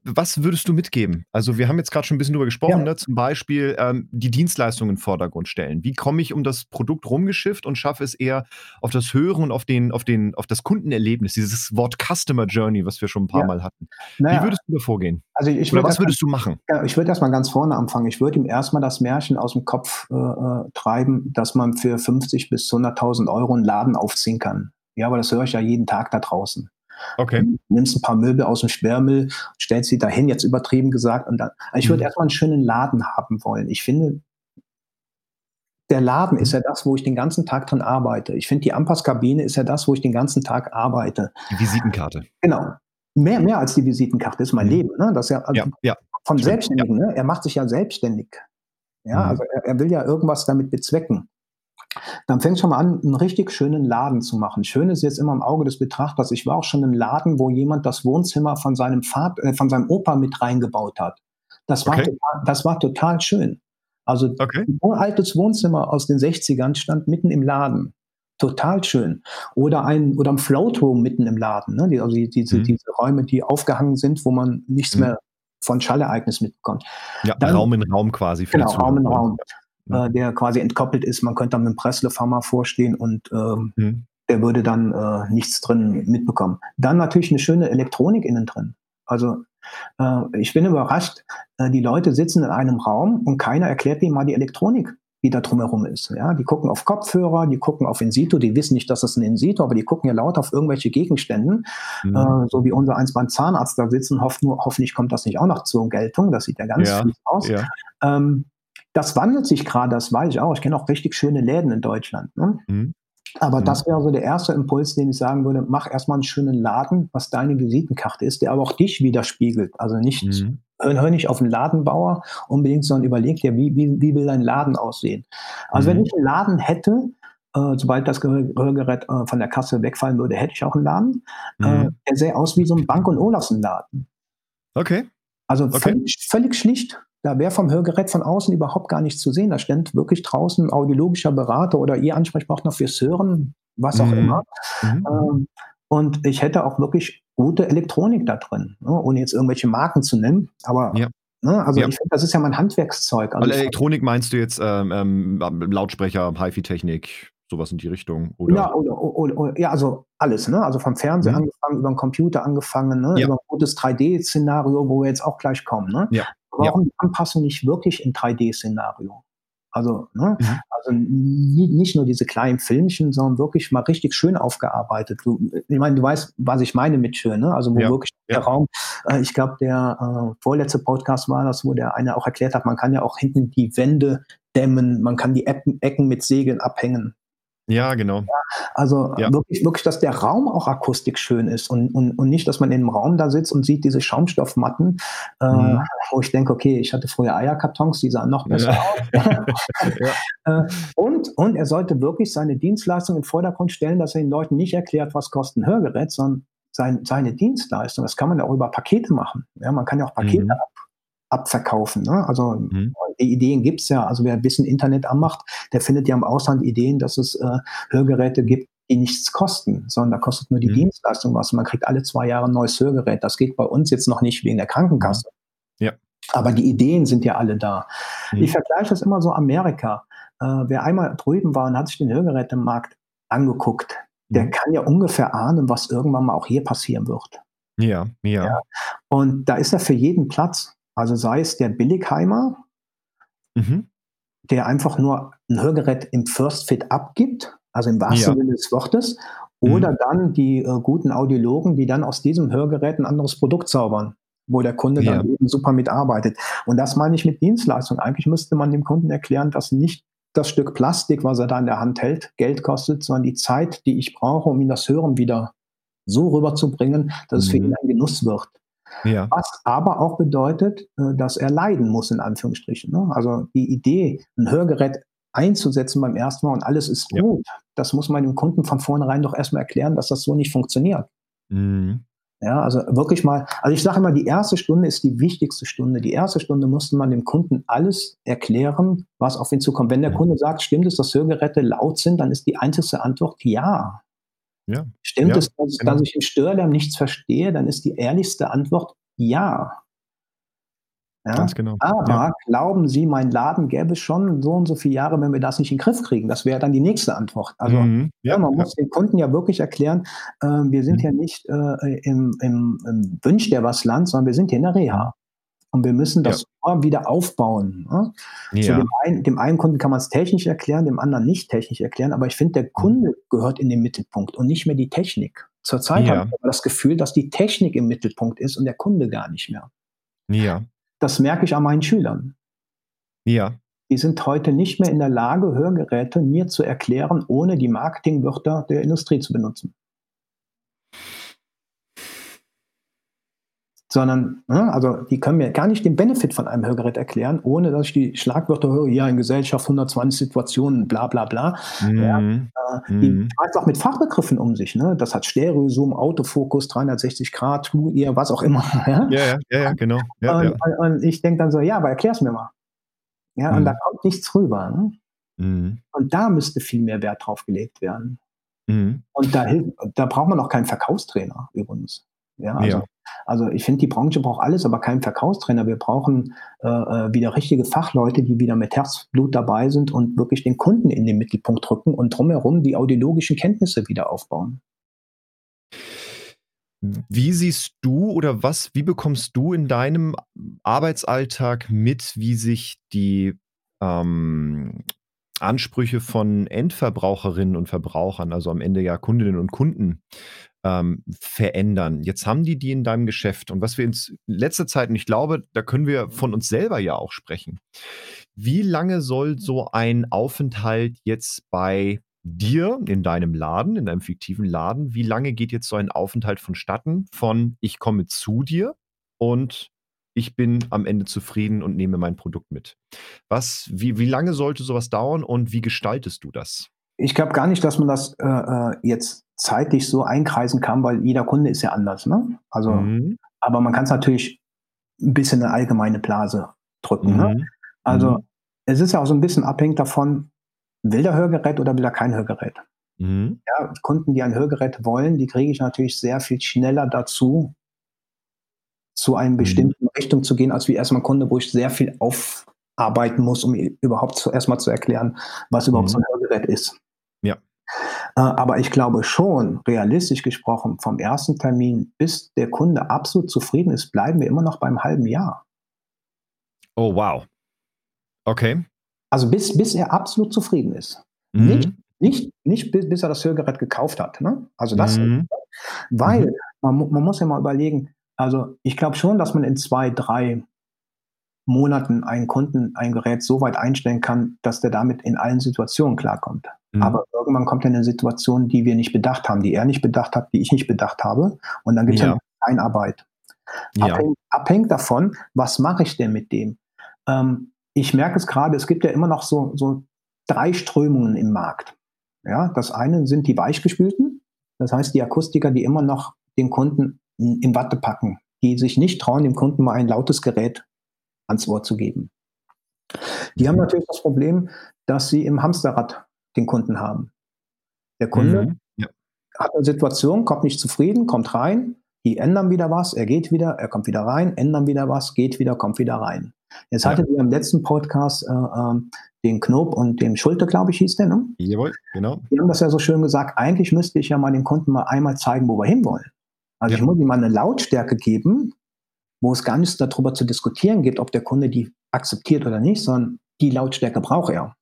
was würdest du mitgeben? Also, wir haben jetzt gerade schon ein bisschen drüber gesprochen, ja. ne? zum Beispiel ähm, die Dienstleistungen in den Vordergrund stellen. Wie komme ich um das Produkt rumgeschifft und schaffe es eher auf das Hören und auf, den, auf, den, auf das Kundenerlebnis, dieses Wort Customer Journey, was wir schon ein paar ja. Mal hatten. Naja. Wie würdest du da vorgehen? Also ich Oder was würdest mal, du machen? Ja, ich würde erstmal ganz vorne anfangen. Ich würde ihm erstmal das Märchen aus dem Kopf äh, äh treiben, dass man für 50 bis 100.000 Euro einen Laden aufziehen kann. Ja, aber das höre ich ja jeden Tag da draußen. Okay. Nimmst ein paar Möbel aus dem Sperrmüll, stellst sie dahin, jetzt übertrieben gesagt. Und dann, also ich würde mhm. erstmal einen schönen Laden haben wollen. Ich finde, der Laden ist ja das, wo ich den ganzen Tag drin arbeite. Ich finde, die Ampass-Kabine ist ja das, wo ich den ganzen Tag arbeite. Die Visitenkarte. Genau. Mehr, mehr als die Visitenkarte ist mein mhm. Leben. Ne? Das ja, also ja, ja, von stimmt, Selbstständigen. Ja. Ne? Er macht sich ja selbstständig. Ja, mhm. also er, er, will ja irgendwas damit bezwecken. Dann fängt schon mal an, einen richtig schönen Laden zu machen. Schön ist jetzt immer im Auge des Betrachters. Ich war auch schon im Laden, wo jemand das Wohnzimmer von seinem Vater, äh, von seinem Opa mit reingebaut hat. Das war, okay. total, das war total schön. Also okay. ein altes Wohnzimmer aus den 60ern stand mitten im Laden. Total schön. Oder ein, oder ein Floatroom mitten im Laden. Ne? Die, also die, diese, mhm. diese Räume, die aufgehangen sind, wo man nichts mhm. mehr von Schallereignis mitbekommt. Ja, Dann, Raum in Raum quasi. Für genau, Raum in Raum äh, der quasi entkoppelt ist. Man könnte dann mit dem Presslufthammer vorstehen und ähm, mhm. der würde dann äh, nichts drin mitbekommen. Dann natürlich eine schöne Elektronik innen drin. Also äh, ich bin überrascht, äh, die Leute sitzen in einem Raum und keiner erklärt ihnen mal die Elektronik die da drumherum ist. Ja, die gucken auf Kopfhörer, die gucken auf In-Situ, die wissen nicht, dass das ein In-Situ, aber die gucken ja laut auf irgendwelche Gegenstände, mhm. äh, so wie unser eins beim Zahnarzt da sitzen, hofft nur, hoffentlich kommt das nicht auch noch zur Geltung, das sieht ja ganz ja, aus. Ja. Ähm, das wandelt sich gerade, das weiß ich auch. Ich kenne auch richtig schöne Läden in Deutschland. Ne? Mhm. Aber mhm. das wäre so der erste Impuls, den ich sagen würde, mach erstmal einen schönen Laden, was deine Visitenkarte ist, der aber auch dich widerspiegelt. Also nicht, mhm. hör, nicht auf den Ladenbauer unbedingt, sondern überleg dir, wie, wie, wie will dein Laden aussehen. Also mhm. wenn ich einen Laden hätte, äh, sobald das Rührgerät äh, von der Kasse wegfallen würde, hätte ich auch einen Laden. Äh, mhm. der sähe aus wie so ein Bank- und Olafsen-Laden. Okay. Also okay. Völlig, völlig schlicht, da wäre vom Hörgerät von außen überhaupt gar nichts zu sehen. Da stand wirklich draußen ein audiologischer Berater oder ihr Ansprechpartner fürs Hören, was auch mhm. immer. Mhm. Ähm, und ich hätte auch wirklich gute Elektronik da drin, ne, ohne jetzt irgendwelche Marken zu nennen. Aber ja. ne, also ja. ich finde, das ist ja mein Handwerkszeug. Also Elektronik meinst du jetzt ähm, ähm, Lautsprecher, HiFi-Technik? sowas in die Richtung. Oder? Ja, oder, oder, oder, ja, also alles, ne? Also vom Fernseher mhm. angefangen, über den Computer angefangen, ne? Ja. über ein gutes 3D-Szenario, wo wir jetzt auch gleich kommen. Ne? Ja. Warum ja. die Anpassung nicht wirklich im 3D-Szenario? Also, ne? Mhm. also nicht nur diese kleinen Filmchen, sondern wirklich mal richtig schön aufgearbeitet. Du, ich meine, du weißt, was ich meine mit schön, ne? Also wo ja. wirklich ja. der Raum, äh, ich glaube, der äh, vorletzte Podcast war das, wo der eine auch erklärt hat, man kann ja auch hinten die Wände dämmen, man kann die Ecken mit Segeln abhängen. Ja, genau. Ja, also ja. Wirklich, wirklich, dass der Raum auch akustisch schön ist und, und, und nicht, dass man in einem Raum da sitzt und sieht diese Schaumstoffmatten, äh, mhm. wo ich denke, okay, ich hatte früher Eierkartons, die sahen noch besser ja. aus. äh, und, und er sollte wirklich seine Dienstleistung in den Vordergrund stellen, dass er den Leuten nicht erklärt, was kostet ein Hörgerät, sondern sein, seine Dienstleistung. Das kann man ja auch über Pakete machen. Ja, man kann ja auch Pakete mhm. Ab, abverkaufen. Ne? Also mhm. die Ideen gibt es ja. Also wer ein bisschen Internet anmacht, der findet ja im Ausland Ideen, dass es äh, Hörgeräte gibt, die nichts kosten, sondern da kostet nur die mhm. Dienstleistung was. Man kriegt alle zwei Jahre ein neues Hörgerät. Das geht bei uns jetzt noch nicht wegen der Krankenkasse. Ja. Aber die Ideen sind ja alle da. Mhm. Ich vergleiche das immer so Amerika. Äh, wer einmal drüben war und hat sich den Hörgerätemarkt angeguckt, der mhm. kann ja ungefähr ahnen, was irgendwann mal auch hier passieren wird. Ja, ja, ja. Und da ist ja für jeden Platz. Also sei es der Billigheimer, mhm. der einfach nur ein Hörgerät im First Fit abgibt, also im wahrsten ja. Sinne des Wortes, oder mhm. dann die äh, guten Audiologen, die dann aus diesem Hörgerät ein anderes Produkt zaubern, wo der Kunde ja. dann eben super mitarbeitet. Und das meine ich mit Dienstleistung. Eigentlich müsste man dem Kunden erklären, dass nicht das Stück Plastik, was er da in der Hand hält, Geld kostet, sondern die Zeit, die ich brauche, um ihn das Hören wieder so rüberzubringen, dass mhm. es für ihn mhm. ein Genuss wird. Ja. Was aber auch bedeutet, äh, dass er leiden muss, in Anführungsstrichen. Ne? Also die Idee, ein Hörgerät einzusetzen beim ersten Mal und alles ist gut, ja. das muss man dem Kunden von vornherein doch erstmal erklären, dass das so nicht funktioniert. Mhm. Ja, also wirklich mal, also ich sage immer, die erste Stunde ist die wichtigste Stunde. Die erste Stunde musste man dem Kunden alles erklären, was auf ihn zukommt. Wenn der ja. Kunde sagt, stimmt es, dass Hörgeräte laut sind, dann ist die einzige Antwort ja. Ja. Stimmt ja, es, dass, genau. dass ich im Störlärm nichts verstehe, dann ist die ehrlichste Antwort ja. Ja? Ganz genau. Aber ja. glauben Sie, mein Laden gäbe es schon so und so viele Jahre, wenn wir das nicht in den Griff kriegen? Das wäre dann die nächste Antwort. Also mhm. ja, man muss den Kunden ja wirklich erklären, äh, wir sind mhm. ja nicht äh, im, im, im Wünsch der was Land, sondern wir sind hier in der Reha. Und wir müssen das ja. wieder aufbauen. Ne? Ja. Dem einen, dem, einen, Kunden kann man es technisch erklären, dem anderen nicht technisch erklären. Aber ich finde, der mhm. Kunde gehört in den Mittelpunkt und nicht mehr die Technik. Zurzeit ja. habe ich das Gefühl, dass die Technik im Mittelpunkt ist und der Kunde gar nicht mehr. Ja. Das merke ich an meinen Schülern. Ja. Die sind heute nicht mehr in der Lage, Hörgeräte mir zu erklären, ohne die Marketingwörter der Industrie zu benutzen. Sondern ne, also die können mir gar nicht den Benefit von einem Hörgerät erklären, ohne dass ich die Schlagwörter höre, ja, in Gesellschaft 120 Situationen, bla bla bla. Mhm. Ja, äh, die mhm. auch mit Fachbegriffen um sich. Ne? Das hat Stereo, Zoom, Autofokus, 360 Grad, ihr, was auch immer. Ja, ja, ja, ja genau. Ja, und, ja. und, ich denke dann so, ja, aber erklär's mir mal. Ja, mhm. und da kommt nichts rüber. Ne? Mhm. Und da müsste viel mehr Wert drauf gelegt werden. Mhm. Und da, da braucht man auch keinen Verkaufstrainer übrigens. Ja, also, ja. also ich finde, die Branche braucht alles, aber keinen Verkaufstrainer. Wir brauchen äh, äh, wieder richtige Fachleute, die wieder mit Herzblut dabei sind und wirklich den Kunden in den Mittelpunkt drücken und drumherum die audiologischen Kenntnisse wieder aufbauen. Wie siehst du oder was, wie bekommst du in deinem Arbeitsalltag mit, wie sich die ähm, Ansprüche von Endverbraucherinnen und Verbrauchern, also am Ende ja Kundinnen und Kunden, ähm, verändern. Jetzt haben die die in deinem Geschäft. Und was wir in letzter Zeit, und ich glaube, da können wir von uns selber ja auch sprechen. Wie lange soll so ein Aufenthalt jetzt bei dir in deinem Laden, in deinem fiktiven Laden, wie lange geht jetzt so ein Aufenthalt vonstatten von ich komme zu dir und ich bin am Ende zufrieden und nehme mein Produkt mit. Was, wie, wie lange sollte sowas dauern und wie gestaltest du das? Ich glaube gar nicht, dass man das äh, äh, jetzt zeitlich so einkreisen kann, weil jeder Kunde ist ja anders. Ne? Also, mhm. aber man kann es natürlich ein bisschen eine allgemeine Blase drücken. Ne? Mhm. Ne? Also mhm. es ist ja auch so ein bisschen abhängig davon, will der Hörgerät oder will er kein Hörgerät. Mhm. Ja, Kunden, die ein Hörgerät wollen, die kriege ich natürlich sehr viel schneller dazu, zu einer mhm. bestimmten Richtung zu gehen, als wie erstmal Kunde, wo ich sehr viel aufarbeiten muss, um überhaupt zu, erstmal zu erklären, was überhaupt so ein mhm. Hörgerät ist. Ja. Äh, aber ich glaube schon, realistisch gesprochen, vom ersten Termin bis der Kunde absolut zufrieden ist, bleiben wir immer noch beim halben Jahr. Oh, wow. Okay. Also bis, bis er absolut zufrieden ist. Mhm. Nicht, nicht, nicht bis, bis, er das Hörgerät gekauft hat. Ne? Also das, mhm. weil mhm. man, man muss ja mal überlegen, also ich glaube schon, dass man in zwei, drei Monaten einen Kunden ein Gerät so weit einstellen kann, dass der damit in allen Situationen klarkommt. Mhm. Aber irgendwann kommt er in eine Situation, die wir nicht bedacht haben, die er nicht bedacht hat, die ich nicht bedacht habe. Und dann gibt es ja. Einarbeit. Ja. Abhängig, abhängig, davon, was mache ich denn mit dem? Ähm, ich merke es gerade, es gibt ja immer noch so, so drei Strömungen im Markt. Ja, das eine sind die Weichgespülten, das heißt die Akustiker, die immer noch den Kunden in Watte packen, die sich nicht trauen, dem Kunden mal ein lautes Gerät ans Ohr zu geben. Die haben natürlich das Problem, dass sie im Hamsterrad den Kunden haben. Der Kunde mhm. ja. hat eine Situation, kommt nicht zufrieden, kommt rein, die ändern wieder was, er geht wieder, er kommt wieder rein, ändern wieder was, geht wieder, kommt wieder rein. Jetzt ja. hattet ihr im letzten Podcast äh, äh, den Knob und den Schulte, glaube ich, hieß der, ne? Jawohl, genau. Die haben das ja so schön gesagt, eigentlich müsste ich ja mal den Kunden mal einmal zeigen, wo wir hinwollen. Also ja. ich muss ihm mal eine Lautstärke geben, wo es gar nichts darüber zu diskutieren gibt, ob der Kunde die akzeptiert oder nicht, sondern die Lautstärke braucht er.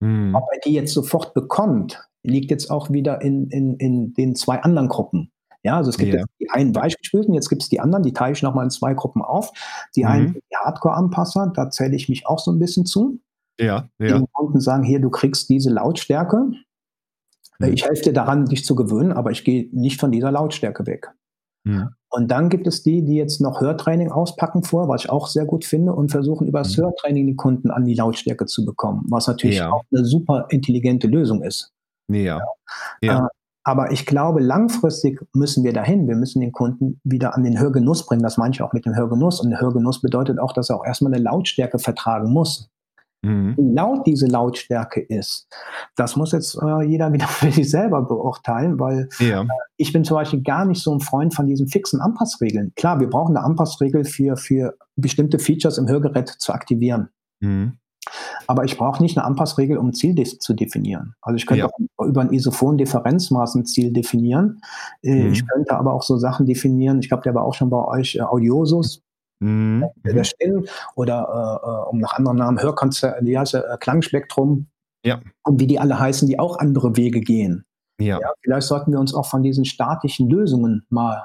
Mhm. Ob er die jetzt sofort bekommt, liegt jetzt auch wieder in, in, in den zwei anderen Gruppen. Ja, also es gibt ja. die einen Weichgespülten, jetzt gibt es die anderen, die teile ich nochmal in zwei Gruppen auf. Die mhm. einen, die Hardcore-Anpasser, da zähle ich mich auch so ein bisschen zu. Ja, ja. Die Kunden sagen, hier, du kriegst diese Lautstärke. Mhm. Ich helfe dir daran, dich zu gewöhnen, aber ich gehe nicht von dieser Lautstärke weg. Mhm. Und dann gibt es die, die jetzt noch Hörtraining auspacken vor, was ich auch sehr gut finde, und versuchen über das mhm. Hörtraining die Kunden an die Lautstärke zu bekommen, was natürlich ja. auch eine super intelligente Lösung ist. Ja. ja. Äh, aber ich glaube, langfristig müssen wir dahin. Wir müssen den Kunden wieder an den Hörgenuss bringen. Das meine ich auch mit dem Hörgenuss. Und der Hörgenuss bedeutet auch, dass er auch erstmal eine Lautstärke vertragen muss. Mhm. Wie laut diese Lautstärke ist, das muss jetzt äh, jeder wieder für sich selber beurteilen, weil ja. äh, ich bin zum Beispiel gar nicht so ein Freund von diesen fixen Anpassregeln. Klar, wir brauchen eine Anpassregel für, für bestimmte Features im Hörgerät zu aktivieren. Mhm. Aber ich brauche nicht eine Anpassregel, um ein Ziel de zu definieren. Also ich könnte ja. auch über ein Isophon-Differenzmaß ein Ziel definieren. Äh, mhm. Ich könnte aber auch so Sachen definieren. Ich glaube, der war auch schon bei euch äh, Audiosus. Mhm. Der Stimmen oder äh, äh, um nach anderen Namen Hörkonzert, die heißt äh, Klangspektrum. Ja. Und wie die alle heißen, die auch andere Wege gehen. Ja. ja. Vielleicht sollten wir uns auch von diesen statischen Lösungen mal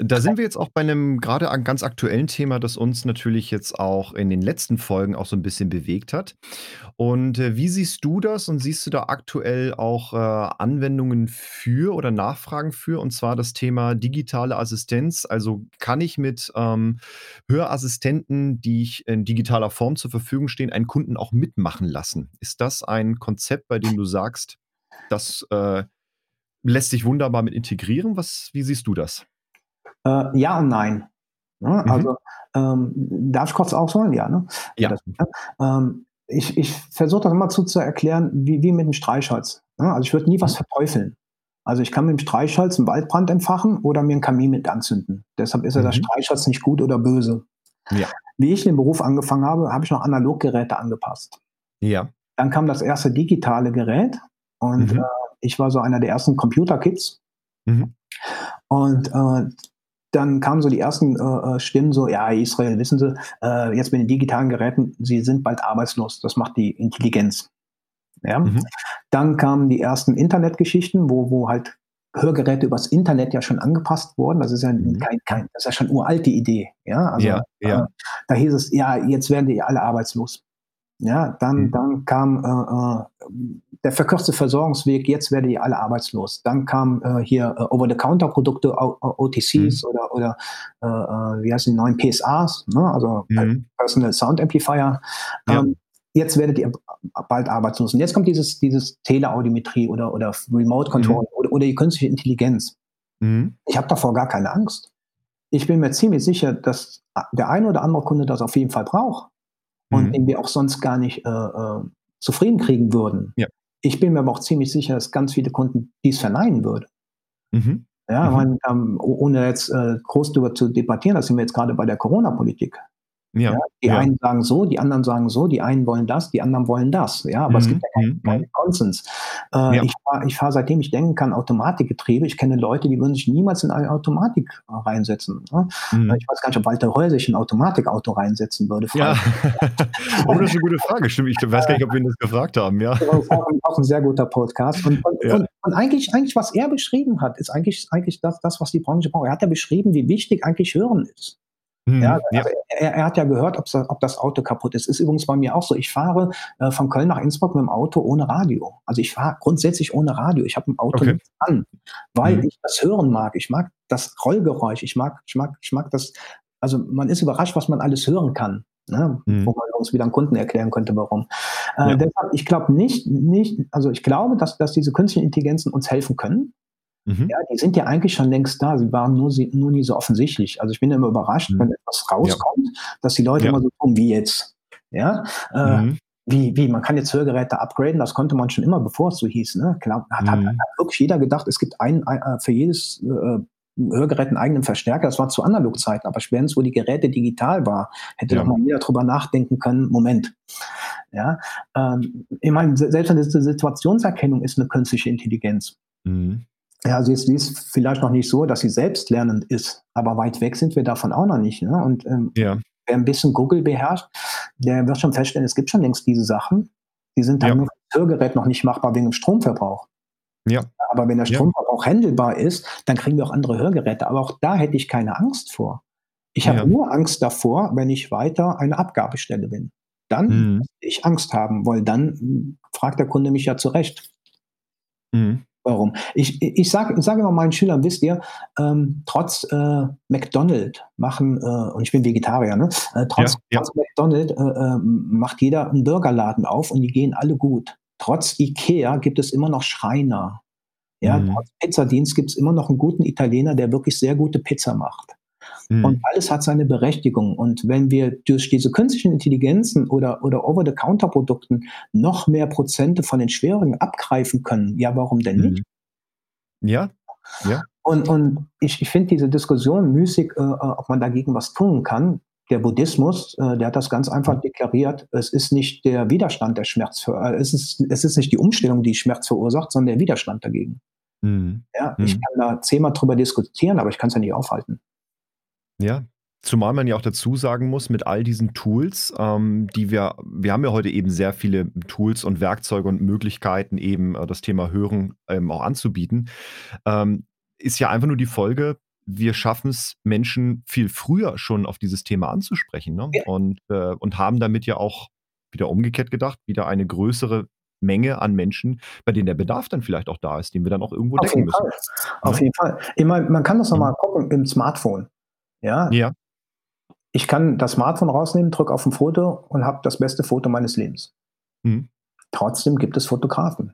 da sind wir jetzt auch bei einem gerade ganz aktuellen Thema, das uns natürlich jetzt auch in den letzten Folgen auch so ein bisschen bewegt hat. Und äh, wie siehst du das und siehst du da aktuell auch äh, Anwendungen für oder Nachfragen für? Und zwar das Thema digitale Assistenz. Also kann ich mit ähm, Hörassistenten, die ich in digitaler Form zur Verfügung stehen, einen Kunden auch mitmachen lassen? Ist das ein Konzept, bei dem du sagst, das äh, lässt sich wunderbar mit integrieren? Was, wie siehst du das? Äh, ja und nein. Ne? Mhm. Also ähm, darf ich kurz ausholen? Ja. Ne? ja. Das, ähm, ich ich versuche das immer zu, zu erklären, wie, wie mit dem Streichholz. Ne? Also ich würde nie was mhm. verteufeln. Also ich kann mit dem Streichholz einen Waldbrand entfachen oder mir einen Kamin mit anzünden. Deshalb ist ja mhm. das Streichholz nicht gut oder böse. Ja. Wie ich den Beruf angefangen habe, habe ich noch Analoggeräte angepasst. Ja. Dann kam das erste digitale Gerät und mhm. äh, ich war so einer der ersten Computer-Kids. Mhm. Und äh, dann kamen so die ersten äh, äh, Stimmen so, ja, Israel, wissen Sie, äh, jetzt mit den digitalen Geräten, Sie sind bald arbeitslos. Das macht die Intelligenz. Ja? Mhm. Dann kamen die ersten Internetgeschichten, wo, wo halt Hörgeräte übers Internet ja schon angepasst wurden. Das ist ja mhm. kein, kein, das ist ja schon uralt die Idee. Ja, also, ja, ja. Äh, da hieß es, ja, jetzt werden die alle arbeitslos. Ja, dann, mhm. dann kam äh, äh, der verkürzte Versorgungsweg, jetzt werden die alle arbeitslos. Dann kam äh, hier äh, Over-the-Counter-Produkte, OTCs mhm. oder, oder äh, äh, wie heißen die neuen PSAs, ne? also mhm. Personal Sound Amplifier. Ja. Ähm, jetzt werdet ihr bald arbeitslos. Und jetzt kommt dieses, dieses Teleaudiometrie oder, oder Remote Control mhm. oder, oder die künstliche Intelligenz. Mhm. Ich habe davor gar keine Angst. Ich bin mir ziemlich sicher, dass der eine oder andere Kunde das auf jeden Fall braucht und mhm. den wir auch sonst gar nicht äh, äh, zufrieden kriegen würden. Ja. Ich bin mir aber auch ziemlich sicher, dass ganz viele Kunden dies verneinen würden. Mhm. Ja, mhm. Man, ähm, ohne jetzt äh, groß darüber zu debattieren, das sind wir jetzt gerade bei der Corona-Politik. Ja, ja, die ja. einen sagen so, die anderen sagen so, die einen wollen das, die anderen wollen das. Ja, aber mhm. es gibt ja keinen, keinen mhm. Konsens. Äh. Ich fahre, fahr, seitdem ich denken kann, Automatikgetriebe. Ich kenne Leute, die würden sich niemals in eine Automatik reinsetzen. Ne? Mhm. Ich weiß gar nicht, ob Walter Röll sich ein Automatikauto reinsetzen würde. Ja, oh, das ist eine gute Frage. Stimmt, ich weiß gar nicht, ob wir ihn das gefragt haben. Ja. Das ist auch ein sehr guter Podcast. Und, und, und, und, eigentlich, eigentlich, was er beschrieben hat, ist eigentlich, eigentlich das, das, was die Branche braucht. Er hat ja beschrieben, wie wichtig eigentlich Hören ist. Mhm, ja, also Er, er, hat ja gehört, ob das Auto kaputt ist. Ist übrigens bei mir auch so. Ich fahre äh, von Köln nach Innsbruck mit dem Auto ohne Radio. Also ich fahre grundsätzlich ohne Radio. Ich habe ein Auto okay. nicht an, weil mhm. ich das hören mag. Ich mag das Rollgeräusch. Ich mag, ich mag, ich mag das. Also man ist überrascht, was man alles hören kann. Ne? Mhm. Wo man uns wieder einen Kunden erklären könnte, warum. Äh, ja. Deshalb, ich glaube nicht, nicht, also ich glaube, dass, dass diese künstlichen Intelligenzen uns helfen können. Mhm. Ja, die sind ja eigentlich schon längst da. Sie waren nur, nur nie so offensichtlich. Also ich bin immer überrascht, mhm. wenn etwas rauskommt, ja. dass die Leute ja. immer so tun wie jetzt. Ja. Äh, mhm. Wie, wie, man kann jetzt Hörgeräte upgraden, das konnte man schon immer, bevor es so hieß. Ne? Klar, hat, hat, mhm. hat wirklich jeder gedacht, es gibt ein, ein äh, für jedes äh, Hörgerät einen eigenen Verstärker. Das war zu Analogzeiten. Aber spätestens, wo die Geräte digital war, hätte ja. doch mal jeder drüber nachdenken können, Moment. Ja, ähm, ich meine, selbst eine Situationserkennung ist eine künstliche Intelligenz. Mhm. Ja, sie ist, sie ist vielleicht noch nicht so, dass sie selbstlernend ist, aber weit weg sind wir davon auch noch nicht. Ne? Und ähm, ja. wer ein bisschen Google beherrscht, der wird schon feststellen, es gibt schon längst diese Sachen. Die sind dann ja. nur für das Hörgerät noch nicht machbar wegen dem Stromverbrauch. Ja. Aber wenn der Stromverbrauch ja. handelbar ist, dann kriegen wir auch andere Hörgeräte. Aber auch da hätte ich keine Angst vor. Ich habe ja. nur Angst davor, wenn ich weiter eine Abgabestelle bin. Dann mhm. ich Angst haben, weil dann fragt der Kunde mich ja zurecht. Mhm. Warum? Ich, ich sage sag immer meinen Schülern, wisst ihr, ähm, trotz äh, McDonald's machen, äh, und ich bin Vegetarier, ne? Äh, trotz, ja, ja. trotz McDonald's äh, äh, macht jeder einen Burgerladen auf und die gehen alle gut. Trotz Ikea gibt es immer noch Schreiner. Ja, mhm. trotz Pizzadienst gibt es immer noch einen guten Italiener, der wirklich sehr gute Pizza macht. Mhm. Und alles hat seine Berechtigung. Und wenn wir durch diese künstlichen Intelligenzen oder, oder Over-the-Counter-Produkten noch mehr Prozente von den schwierigen abgreifen können, ja, warum denn nicht? Mhm. Ja, ja. Und, und ich, ich finde diese Diskussion müßig, äh, ob man dagegen was tun kann. Der Buddhismus, äh, der hat das ganz einfach mhm. deklariert. Es ist nicht der Widerstand, der Schmerz für, äh, es ist, es ist nicht die Umstellung, die Schmerz verursacht, sondern der Widerstand dagegen. Mhm. Ja, ich mhm. kann da zehnmal drüber diskutieren, aber ich kann es ja nicht aufhalten. Ja, zumal man ja auch dazu sagen muss, mit all diesen Tools, ähm, die wir wir haben ja heute eben sehr viele Tools und Werkzeuge und Möglichkeiten, eben, äh, das Thema Hören, ähm, auch anzubieten. Ähm, ist ja einfach nur die Folge, wir schaffen es, Menschen viel früher schon auf dieses Thema anzusprechen, ne? Ja. Und, äh, und haben damit ja auch wieder umgekehrt gedacht, wieder eine größere Menge an Menschen, bei denen der Bedarf dann vielleicht auch da ist, den wir dann auch irgendwo Auf decken jeden müssen. Fall. Auf ne? jeden Fall. Ich meine, man kann das noch mal gucken im Smartphone. Ja. Ja. Ich kann das Smartphone rausnehmen, drücke auf ein Foto und habe das beste Foto meines Lebens. Mhm. Trotzdem gibt es Fotografen.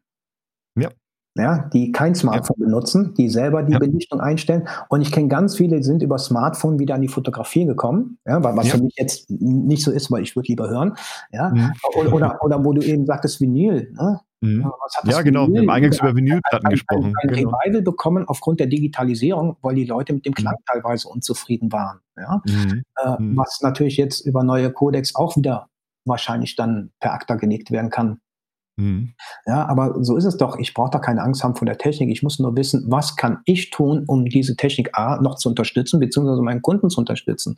Ja. Ja, die kein Smartphone ja. benutzen, die selber die ja. Belichtung einstellen. Und ich kenne ganz viele, die sind über Smartphone wieder an die Fotografie gekommen, ja, was ja. für mich jetzt nicht so ist, weil ich würde lieber hören. Ja, mhm. oder, oder wo du eben sagtest, Vinyl. Ne? Mhm. Ja, genau. Wir haben eingangs über Vinylplatten gesprochen. Ein, ein, ein genau. Revival bekommen aufgrund der Digitalisierung, weil die Leute mit dem Klang mhm. teilweise unzufrieden waren. Ja? Mhm. Äh, mhm. was natürlich jetzt über neue Codecs auch wieder wahrscheinlich dann per Akta gelegt werden kann. Mhm. Ja, aber so ist es doch. Ich brauche da keine Angst haben vor der Technik. Ich muss nur wissen, was kann ich tun, um diese Technik A noch zu unterstützen, beziehungsweise meinen Kunden zu unterstützen.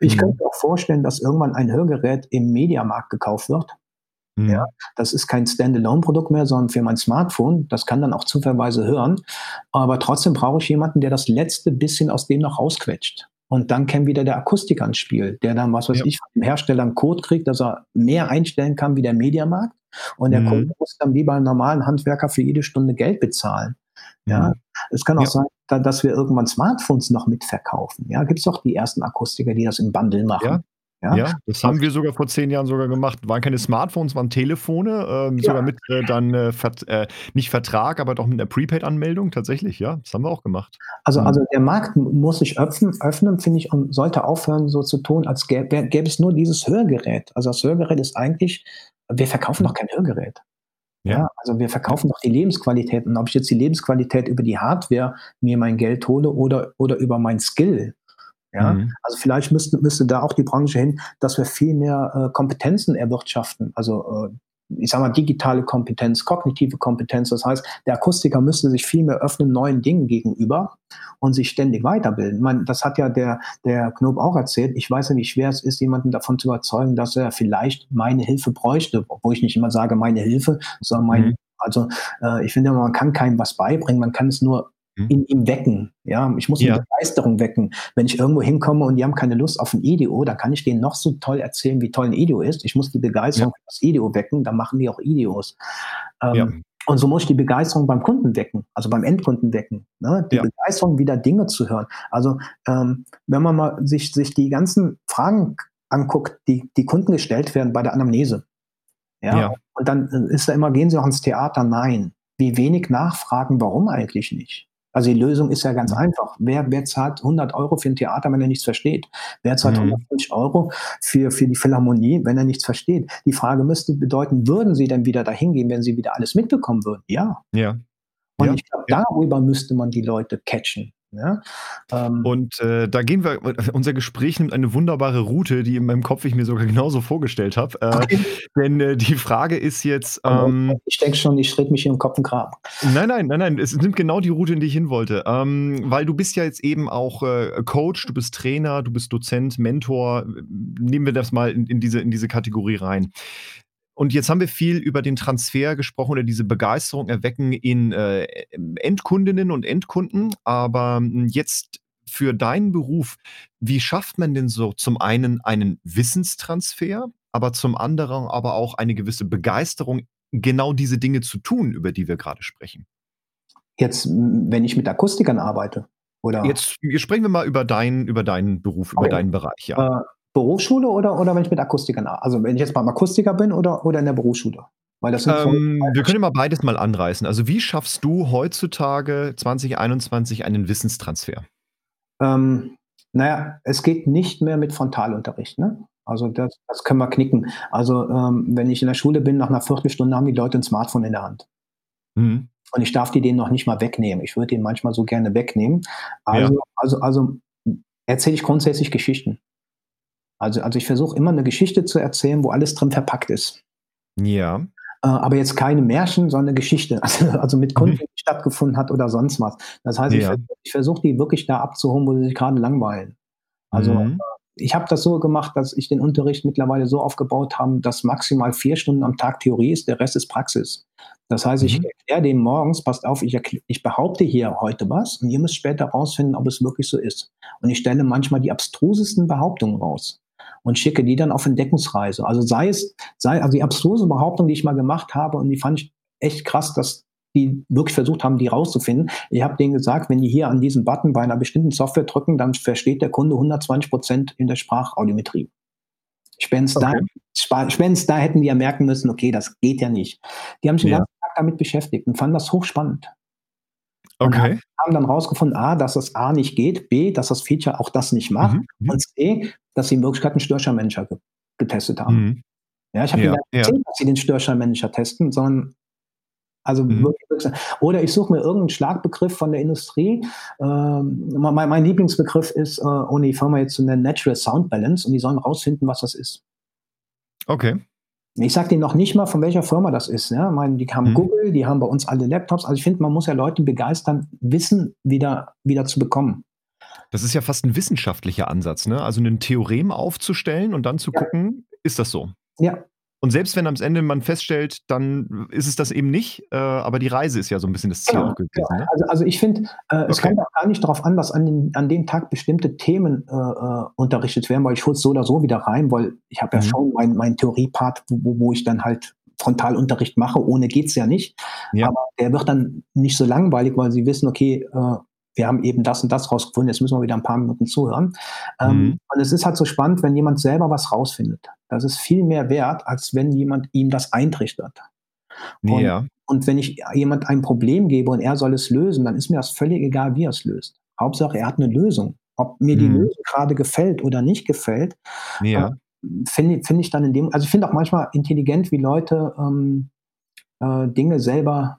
Ich mhm. könnte mir auch vorstellen, dass irgendwann ein Hörgerät im Mediamarkt gekauft wird Mhm. Ja, das ist kein Standalone-Produkt mehr, sondern für mein Smartphone. Das kann dann auch zufälligerweise hören. Aber trotzdem brauche ich jemanden, der das letzte bisschen aus dem noch rausquetscht. Und dann käme wieder der Akustik ans Spiel, der dann, was weiß ja. ich, vom Hersteller einen Code kriegt, dass er mehr einstellen kann wie der Mediamarkt. Und der mhm. Kunde muss dann wie beim normalen Handwerker für jede Stunde Geld bezahlen. Ja, mhm. es kann auch ja. sein, dass wir irgendwann Smartphones noch mitverkaufen. Ja, gibt es auch die ersten Akustiker, die das im Bundle machen. Ja. Ja, ja das haben wir sogar vor zehn Jahren sogar gemacht. Waren keine Smartphones, waren Telefone, ähm, ja. sogar mit äh, dann äh, Vert, äh, nicht Vertrag, aber doch mit einer Prepaid-Anmeldung tatsächlich. Ja, das haben wir auch gemacht. Also, mhm. also der Markt muss sich öffnen, öffnen finde ich, und sollte aufhören, so zu tun, als gäbe, gäbe es nur dieses Hörgerät. Also das Hörgerät ist eigentlich, wir verkaufen doch kein Hörgerät. Ja. ja. also wir verkaufen doch die Lebensqualität. Und ob ich jetzt die Lebensqualität über die Hardware mir mein Geld hole oder, oder über mein Skill, Ja, mhm. also vielleicht müsste, müsste da auch die Branche hin, dass wir viel mehr äh, Kompetenzen erwirtschaften. Also äh, ich sage mal, digitale Kompetenz, kognitive Kompetenz. Das heißt, der Akustiker müsste sich viel mehr öffnen neuen Dingen gegenüber und sich ständig weiterbilden. Meine, das hat ja der, der Knob auch erzählt. Ich weiß ja, wie schwer es ist, jemanden davon zu überzeugen, dass er vielleicht meine Hilfe bräuchte, obwohl ich nicht immer sage, meine Hilfe, sondern meine mhm. Also äh, ich finde, man kann keinem was beibringen, man kann es nur? In ihm wecken. Ja, ich muss ja. eine Begeisterung wecken. Wenn ich irgendwo hinkomme und die haben keine Lust auf ein IDEO, dann kann ich denen noch so toll erzählen, wie toll ein IDEO ist. Ich muss die Begeisterung ja. für das IDEO wecken, dann machen die auch IDEOs. Ähm, ja. Und so muss ich die Begeisterung beim Kunden wecken, also beim Endkunden wecken. Ne? Die ja. Begeisterung, wieder Dinge zu hören. Also ähm, wenn man mal sich, sich die ganzen Fragen anguckt, die, die Kunden gestellt werden bei der Anamnese. Ja? ja. Und dann ist da immer, gehen Sie auch ins Theater? Nein. Wie wenig nachfragen, warum eigentlich nicht? Also die Lösung ist ja ganz mhm. einfach. Wer, wer zahlt 100 Euro für ein Theater, wenn er nichts versteht? Wer zahlt mhm. 150 Euro für, für die Philharmonie, wenn er nichts versteht? Die Frage müsste bedeuten, würden Sie denn wieder dahin gehen, wenn Sie wieder alles mitbekommen würden? Ja. Ja. Und ja. ich glaube, darüber müsste man die Leute catchen. Ja? Ähm, und äh, da gehen wir, unser Gespräch nimmt eine wunderbare Route, die in meinem Kopf ich mir sogar genauso vorgestellt habe. Äh, okay. Denn äh, die Frage ist jetzt. Ähm, ich denke schon, ich schritt mich hier im Kopf und Graben. Nein, nein, nein, nein. Es nimmt genau die Route, in die ich hin wollte. Ähm, weil du bist ja jetzt eben auch äh, Coach, du bist Trainer, du bist Dozent, Mentor. Nehmen wir das mal in, in, diese, in diese Kategorie rein. Und jetzt haben wir viel über den Transfer gesprochen oder diese Begeisterung erwecken in äh, Endkundinnen und Endkunden. Aber hm, jetzt für deinen Beruf, wie schafft man denn so zum einen einen Wissenstransfer, aber zum anderen aber auch eine gewisse Begeisterung, genau diese Dinge zu tun, über die wir gerade sprechen? Jetzt, wenn ich mit Akustikern arbeite, oder? Jetzt sprechen wir mal über deinen, über deinen Beruf, okay. über deinen Bereich, ja. Berufsschule oder, oder wenn ich mit Akustikern, also wenn ich jetzt beim Akustiker bin oder, oder in der Berufsschule? Weil das ähm, wir können mal beides mal anreißen. Also wie schaffst du heutzutage 2021 einen Wissenstransfer? Ähm, naja, es geht nicht mehr mit Frontalunterricht. Ne? Also das, das können wir knicken. Also ähm, wenn ich in der Schule bin, nach einer Viertelstunde haben die Leute ein Smartphone in der Hand. Mhm. Und ich darf die denen noch nicht mal wegnehmen. Ich würde den manchmal so gerne wegnehmen. Also, ja. also, also erzähle ich grundsätzlich Geschichten. Also, also ich versuche immer eine Geschichte zu erzählen, wo alles drin verpackt ist. Ja. Äh, aber jetzt keine Märchen, sondern eine Geschichte, also, also mit Kunden, mhm. die stattgefunden hat oder sonst was. Das heißt, ja. ich, ich versuche die wirklich da abzuholen, wo sie sich gerade langweilen. Also mhm. Äh, ich habe das so gemacht, dass ich den Unterricht mittlerweile so aufgebaut habe, dass maximal vier Stunden am Tag Theorie ist, der Rest ist Praxis. Das heißt, ich mhm. erkläre dem morgens, passt auf, ich, ich, behaupte hier heute was und ihr müsst später rausfinden, ob es wirklich so ist. Und ich stelle manchmal die abstrusesten Behauptungen raus und schicke die dann auf Entdeckungsreise. Also sei es, sei, also die abstruse Behauptung, die ich mal gemacht habe und die fand ich echt krass, dass die wirklich versucht haben, die rauszufinden. Ich habe denen gesagt, wenn die hier an diesen Button bei einer bestimmten Software drücken, dann versteht der Kunde 120 Prozent in der Sprachaudiometrie. Spätestens okay. da, spätestens da hätten die ja merken müssen, okay, das geht ja nicht. Die haben sich ja. den ganzen Tag damit beschäftigt und fanden das hochspannend. Okay. Haben dann rausgefunden, A, dass das A nicht geht, B, dass das Feature auch das nicht macht mhm. mhm. und C, dass sie in Wirklichkeit einen Störscheinmanager ge getestet haben. Mhm. Ja, ich habe ja, nicht erzählt, ja. dass sie den Störscheinmanager testen, sondern also mhm. wirklich, oder ich suche mir irgendeinen Schlagbegriff von der Industrie. Ähm, mein, mein, Lieblingsbegriff ist, äh, ohne die Firma jetzt zu nennen, Natural Sound Balance und die sollen rausfinden, was das ist. Okay. Ich sage denen noch nicht mal, von welcher Firma das ist. Ja? Ich meine, die haben mhm. Google, die haben bei uns alle Laptops. Also ich finde, man muss ja Leute begeistern, Wissen wieder, wieder zu bekommen. Das ist ja fast ein wissenschaftlicher Ansatz, ne? Also ein Theorem aufzustellen und dann zu ja. gucken, ist das so? Ja, und selbst wenn am Ende man feststellt, dann ist es das eben nicht, äh, aber die Reise ist ja so ein bisschen das Ziel genau, gewesen. Ja. Ne? Also, also ich finde, äh, es kommt auch gar nicht darauf an, dass an, den, an dem Tag bestimmte Themen äh, äh unterrichtet werden, weil ich hole es so oder so wieder rein, weil ich habe mhm. ja schon meinen mein Theoriepart, wo, wo ich dann halt Frontalunterricht mache, ohne geht es ja nicht. Ja. Aber der wird dann nicht so langweilig, weil sie wissen, okay, äh, wir haben eben das und das rausgefunden, jetzt müssen wir wieder ein paar Minuten zuhören. Ähm, mhm. Und es ist halt so spannend, wenn jemand selber was rausfindet. Das ist viel mehr wert, als wenn jemand ihm das eintrichtert. Und, ja. und wenn ich jemand ein Problem gebe und er soll es lösen, dann ist mir das völlig egal, wie er es löst. Hauptsache, er hat eine Lösung. Ob mir die mhm. Lösung gerade gefällt oder nicht gefällt, ja. äh, finde find ich dann in dem, also ich finde auch manchmal intelligent, wie Leute ähm, äh, Dinge selber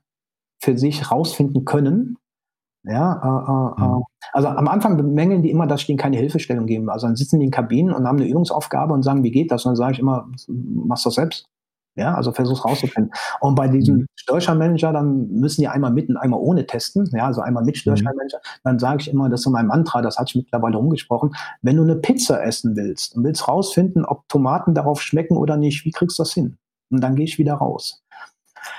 für sich rausfinden können Ja, äh, äh, mhm. also am Anfang bemängeln die immer, dass ich denen keine Hilfestellung gebe. Also dann sitzen die in Kabinen und haben eine Übungsaufgabe und sagen, wie geht das? Und dann sage ich immer, mach's doch selbst. Ja, also versuch's rauszufinden. Und bei diesem mhm. Störscheinmanager, dann müssen die einmal mit und einmal ohne testen. Ja, also einmal mit Störscheinmanager. Mhm. Dann sage ich immer, das ist in meinem Mantra, das hatte ich mittlerweile umgesprochen. Wenn du eine Pizza essen willst und willst rausfinden, ob Tomaten darauf schmecken oder nicht, wie kriegst du das hin? Und dann gehe ich wieder raus.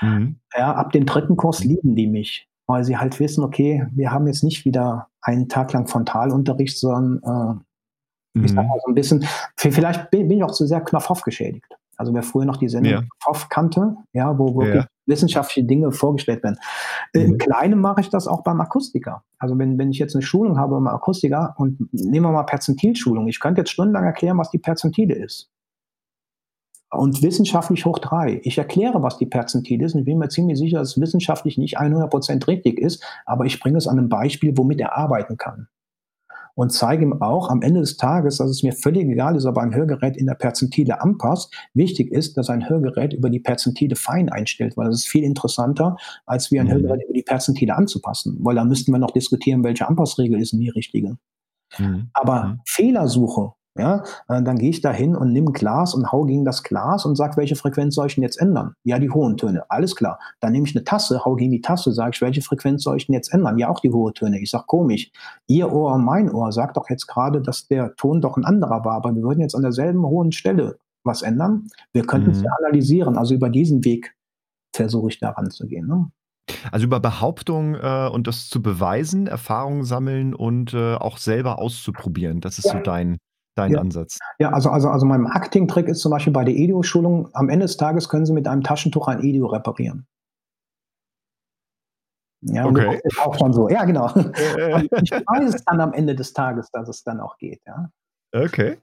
Mhm. Ja, ab dem dritten Kurs lieben die mich, weil sie halt wissen, okay, wir haben jetzt nicht wieder einen Tag lang Frontalunterricht, sondern äh, ich sag mhm. mal so ein bisschen, vielleicht bin, ich auch zu sehr Knopfhoff geschädigt. Also wer früher noch die Sendung ja. Kopf kannte, ja, wo wirklich ja. wissenschaftliche Dinge vorgestellt werden. Mhm. Im Kleinen mache ich das auch beim Akustiker. Also wenn, wenn ich jetzt eine Schulung habe beim Akustiker und nehmen wir mal Perzentilschulung, ich könnte jetzt stundenlang erklären, was die Perzentile ist. Und wissenschaftlich hoch drei. Ich erkläre, was die Perzentile ist und ich bin mir ziemlich sicher, dass es wissenschaftlich nicht 100% richtig ist, aber ich bringe es an einem Beispiel, womit er arbeiten kann und zeige ihm auch am Ende des Tages, dass es mir völlig egal ist, ob ein Hörgerät in der Perzentile anpasst. Wichtig ist, dass ein Hörgerät über die Perzentile fein einstellt, weil das ist viel interessanter, als wie ein mhm. Hörgerät über die Perzentile anzupassen, weil da müssten wir noch diskutieren, welche Anpassregel ist denn die richtige. Mhm. Aber mhm. Fehlersuche ja, äh, dann gehe ich da hin und nehme ein Glas und hau gegen das Glas und sage, welche Frequenz soll ich denn jetzt ändern? Ja, die hohen Töne. Alles klar. Dann nehme ich eine Tasse, hau gegen die Tasse, sage ich, welche Frequenz soll ich denn jetzt ändern? Ja, auch die hohen Töne. Ich sage, komisch. Ihr Ohr und mein Ohr sagt doch jetzt gerade, dass der Ton doch ein anderer war, aber wir würden jetzt an derselben hohen Stelle was ändern. Wir könnten es mhm. ja analysieren. Also über diesen Weg versuche ich da ranzugehen. Ne? Also über Behauptung äh, und das zu beweisen, Erfahrungen sammeln und äh, auch selber auszuprobieren. Das ist ja. so dein, dein ja. Ansatz? Ja, also, also, also mein Marketing-Trick ist zum Beispiel bei der EDU-Schulung, am Ende des Tages können Sie mit einem Taschentuch ein EDU reparieren. Ja, okay. ist auch schon so. Ja, genau. ich weiß es dann am Ende des Tages, dass es dann auch geht. Ja. Okay.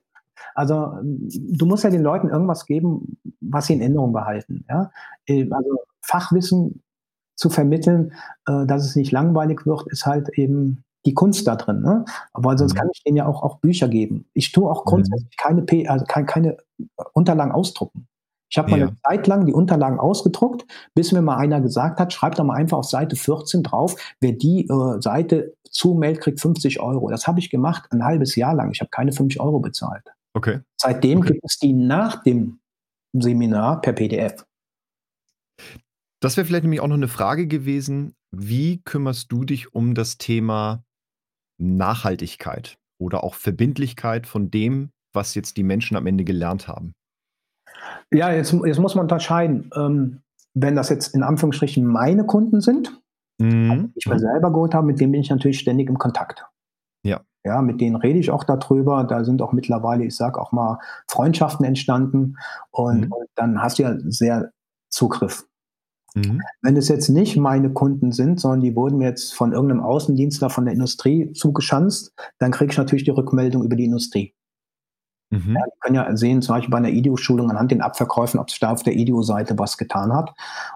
Also du musst ja den Leuten irgendwas geben, was sie in Erinnerung behalten. Ja? Äh, also Fachwissen zu vermitteln, äh, dass es nicht langweilig wird, ist halt eben die Kunst da drin. Ne? Aber sonst mhm. kann ich denen ja auch, auch Bücher geben. Ich tue auch mhm. grundsätzlich keine, P also keine, keine Unterlagen ausdrucken. Ich habe mal ja. eine Zeit lang die Unterlagen ausgedruckt, bis mir mal einer gesagt hat, schreibt doch mal einfach auf Seite 14 drauf, wer die äh, Seite zumeldet, kriegt 50 Euro. Das habe ich gemacht ein halbes Jahr lang. Ich habe keine 50 Euro bezahlt. Okay. Seitdem okay. gibt es die nach dem Seminar per PDF. Das wäre vielleicht nämlich auch noch eine Frage gewesen. Wie kümmerst du dich um das Thema Nachhaltigkeit oder auch Verbindlichkeit von dem, was jetzt die Menschen am Ende gelernt haben? Ja, jetzt, jetzt muss man unterscheiden. Ähm, wenn das jetzt in Anführungsstrichen meine Kunden sind, mhm. die ich mir selber geholt habe, mit denen bin ich natürlich ständig im Kontakt. Ja. Ja, mit denen rede ich auch darüber. Da sind auch mittlerweile, ich sage auch mal, Freundschaften entstanden. Und, mhm. und dann hast du ja sehr Zugriff. Mhm. Wenn es jetzt nicht meine Kunden sind, sondern die wurden mir jetzt von irgendeinem Außendienstler von der Industrie zugeschanzt, dann kriege ich natürlich die Rückmeldung über die Industrie. Mhm. Ja, die können ja sehen, zum Beispiel bei einer IDEO-Schulung anhand den Abverkäufen, ob sich da auf der IDEO-Seite was getan hat.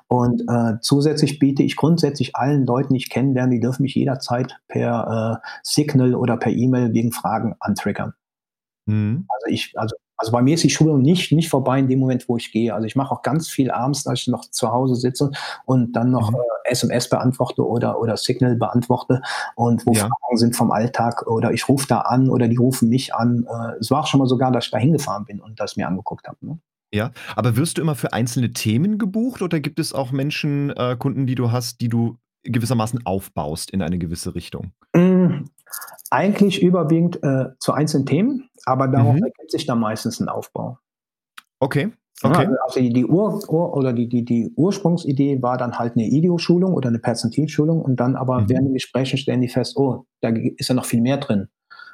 Und äh, zusätzlich biete ich grundsätzlich allen Leuten, die ich kennenlerne, die dürfen mich jederzeit per äh, Signal oder per E-Mail wegen Fragen antriggern. Mhm. Also ich, also also bei mir ist die Schulung nicht, nicht vorbei in dem Moment, wo ich gehe. Also ich mache auch ganz viel abends, als ich noch zu Hause sitze und dann noch mhm. äh, SMS beantworte oder, oder Signal beantworte und wo ja. Fragen sind vom Alltag oder ich rufe da an oder die rufen mich an. Äh, es war auch schon mal sogar, dass ich da hingefahren bin und das mir angeguckt habe. Ne? Ja, aber wirst du immer für einzelne Themen gebucht oder gibt es auch Menschen, äh, Kunden, die du hast, die du gewissermaßen aufbaust in eine gewisse Richtung? Eigentlich überwiegend äh, zu einzelnen Themen, aber darauf mhm. ergibt sich dann meistens ein Aufbau. Okay. Okay. Ja, also die, Ur, Ur, oder die, die, die Ursprungsidee war dann halt eine IDEO-Schulung oder eine Perzentilschulung und dann aber mhm. während den Gesprächen stellen die fest, oh, da ist ja noch viel mehr drin.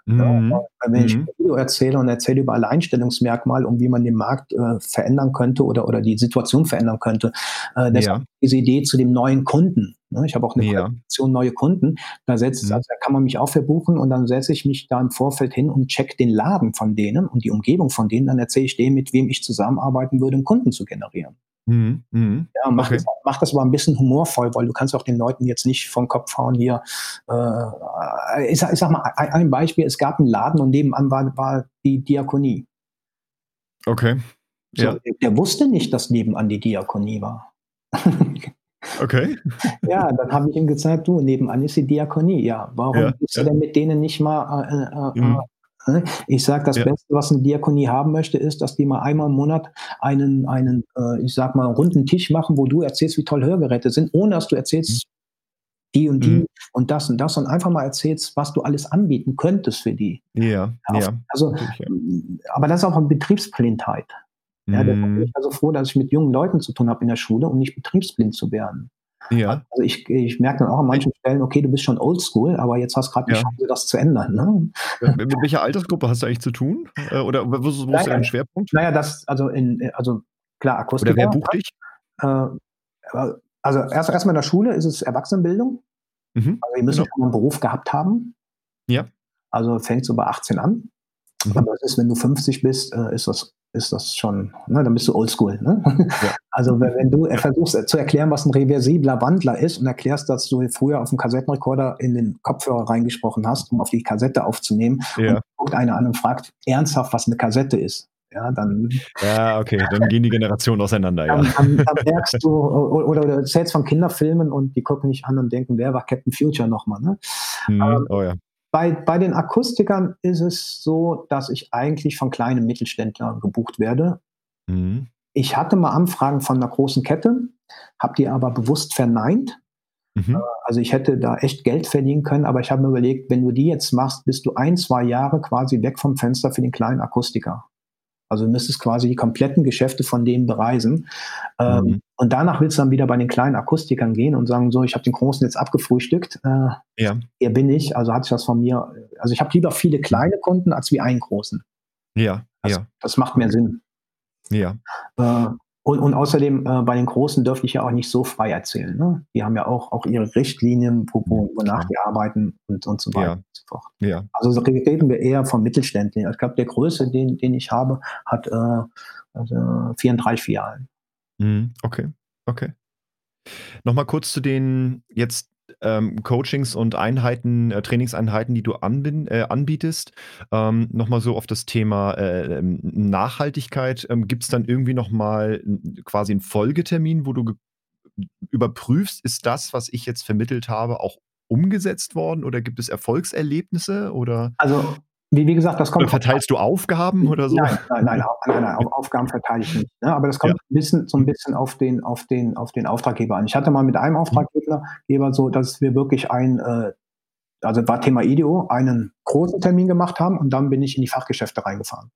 Mhm. Ja, wenn ich mhm. ein Video erzähle und erzähle über Alleinstellungsmerkmale und wie man den Markt äh, verändern könnte oder, oder die Situation verändern könnte, äh, das ja. ist diese Idee zu dem neuen Kunden. Ne? Ich habe auch eine ja. neue Kunden. Da setzt, mhm. also da kann man mich auch verbuchen und dann setze ich mich da im Vorfeld hin und check den Laden von denen und die Umgebung von denen. Dann erzähle ich denen, mit wem ich zusammenarbeiten würde, einen Kunden zu generieren. Mhm, mh. Ja, mach, okay. das, mach das aber ein bisschen humorvoll, weil du kannst auch den Leuten jetzt nicht vom Kopf hauen hier. Äh, ich, sag, ich, sag, mal ein, ein, Beispiel, es gab einen Laden und nebenan war, war die Diakonie. Okay. So, ja. der, wusste nicht, dass nebenan die Diakonie war. Okay. Ja, dann habe ich ihm gesagt, du, nebenan ist die Diakonie. Ja, warum Ja, gehst ja. du denn mit denen nicht mal äh, äh, Mhm. Äh, ich sage, das Ja. Beste, was eine Diakonie haben möchte, ist, dass die mal einmal im Monat einen, einen äh, ich sag mal, runden Tisch machen, wo du erzählst, wie toll Hörgeräte sind, ohne dass du erzählst, die und die Mhm. und das und das und einfach mal erzählst, was du alles anbieten könntest für die. Ja, ja. Also, ja. aber das ist auch eine Betriebsblindheit. Ja, bin Mhm. ich also froh, dass ich mit jungen Leuten zu tun habe in der Schule, um nicht betriebsblind zu werden. Ja, Also ich, ich merke dann auch an manchen Stellen, okay, du bist schon oldschool, aber jetzt hast gerade die Ja. Chance, das zu ändern. Ne? Mit welcher Altersgruppe hast du eigentlich zu tun? Äh, Oder wo, ist Naja. dein Schwerpunkt? Naja, das, also in, also klar, Oder Akustiker. wer bucht dich? Äh, also erst erstmal in der Schule ist es Erwachsenenbildung. Mhm. Also ihr müsst Genau. einen Beruf gehabt haben. Ja. Also fängt so bei 18 an. Mhm. Aber das ist, wenn du 50 bist, äh, ist das, ist das schon, ne, dann bist du oldschool. Ne? Ja. Also wenn, wenn du versuchst äh, zu erklären, was ein reversibler Wandler ist und erklärst, dass du früher auf dem Kassettenrekorder in den Kopfhörer reingesprochen hast, um auf die Kassette aufzunehmen, Ja. und guckt einer an und fragt ernsthaft, was eine Kassette ist. Ja, dann, ja, okay, dann gehen die Generationen auseinander, ja. dann, dann, dann merkst du, oder, oder du erzählst von Kinderfilmen und die gucken nicht an und denken, wer war Captain Future nochmal. Ne? Mhm. Oh ja. Bei, bei den Akustikern ist es so, dass ich eigentlich von kleinen Mittelständlern gebucht werde. Mhm. Ich hatte mal Anfragen von einer großen Kette, habe die aber bewusst verneint. Mhm. Also ich hätte da echt Geld verdienen können, aber ich habe mir überlegt, wenn du die jetzt machst, bist du ein, zwei Jahre quasi weg vom Fenster für den kleinen Akustiker. Also du müsstest quasi die kompletten Geschäfte von denen bereisen. Ähm, Mhm. Und danach willst du dann wieder bei den kleinen Akustikern gehen und sagen, so, ich habe den Großen jetzt abgefrühstückt. Äh, Ja. hier bin ich, also hat sich das von mir, also ich habe lieber viele kleine Kunden als wie einen großen. Ja, Das, ja, das macht mehr Sinn. ja. Äh, und, und außerdem äh, bei den Großen dürfte ich ja auch nicht so frei erzählen. Ne? Die haben ja auch, auch ihre Richtlinien, wo, wo, wonach die arbeiten und, und so weiter Ja. und so fort. Ja. Also so reden wir eher von Mittelständlern. Ich glaube, der größte, den, den ich habe, hat äh, also 34 Filialen. Mhm. Okay, okay. Nochmal kurz zu den jetzt ähm, Coachings und Einheiten, äh, Trainingseinheiten, die du anbin äh, anbietest. Ähm, nochmal so auf das Thema äh, ähm, Nachhaltigkeit. Ähm, Gibt es dann irgendwie nochmal quasi einen Folgetermin, wo du überprüfst, ist das, was ich jetzt vermittelt habe, auch umgesetzt worden oder gibt es Erfolgserlebnisse oder, Also, wie, wie gesagt, das kommt. verteilst du Aufgaben oder so? Nein, nein, nein, nein, nein, auf- Aufgaben verteile ich nicht. Ne? Aber das kommt ein bisschen, so ein bisschen auf den, auf, den, auf den Auftraggeber an. Ich hatte mal mit einem Auftraggeber Geber so, dass wir wirklich ein, äh, also war Thema IDEO, einen großen Termin gemacht haben und dann bin ich in die Fachgeschäfte reingefahren.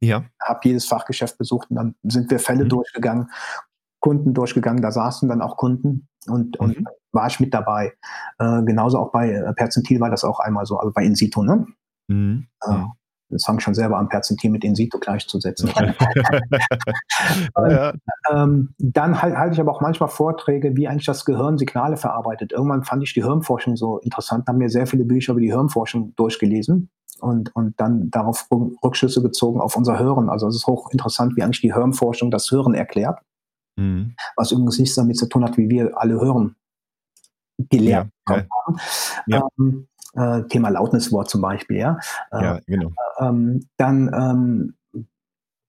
Ja. Habe jedes Fachgeschäft besucht und dann sind wir Fälle Mhm. durchgegangen, Kunden durchgegangen, da saßen dann auch Kunden und, und Mhm. war ich mit dabei. Äh, genauso auch bei äh, Perzentil war das auch einmal so, also bei Insitu, ne? Mhm. Äh, Jetzt fange ich schon selber an, Perzentil mit Insitu gleichzusetzen. ja, Ähm, dann halt, halte ich aber auch manchmal Vorträge, wie eigentlich das Gehirn Signale verarbeitet. Irgendwann fand ich die Hirnforschung so interessant, habe mir sehr viele Bücher über die Hirnforschung durchgelesen und, und dann darauf Rück- Rückschlüsse gezogen auf unser Hören. Also es ist hochinteressant, wie eigentlich die Hirnforschung das Hören erklärt, Mhm. was übrigens nichts damit zu tun hat, wie wir alle hören gelernt Ja, haben. Ja. Ähm, äh, Thema Lautniswort zum Beispiel, ja. Äh, ja, genau. ähm, dann, ähm,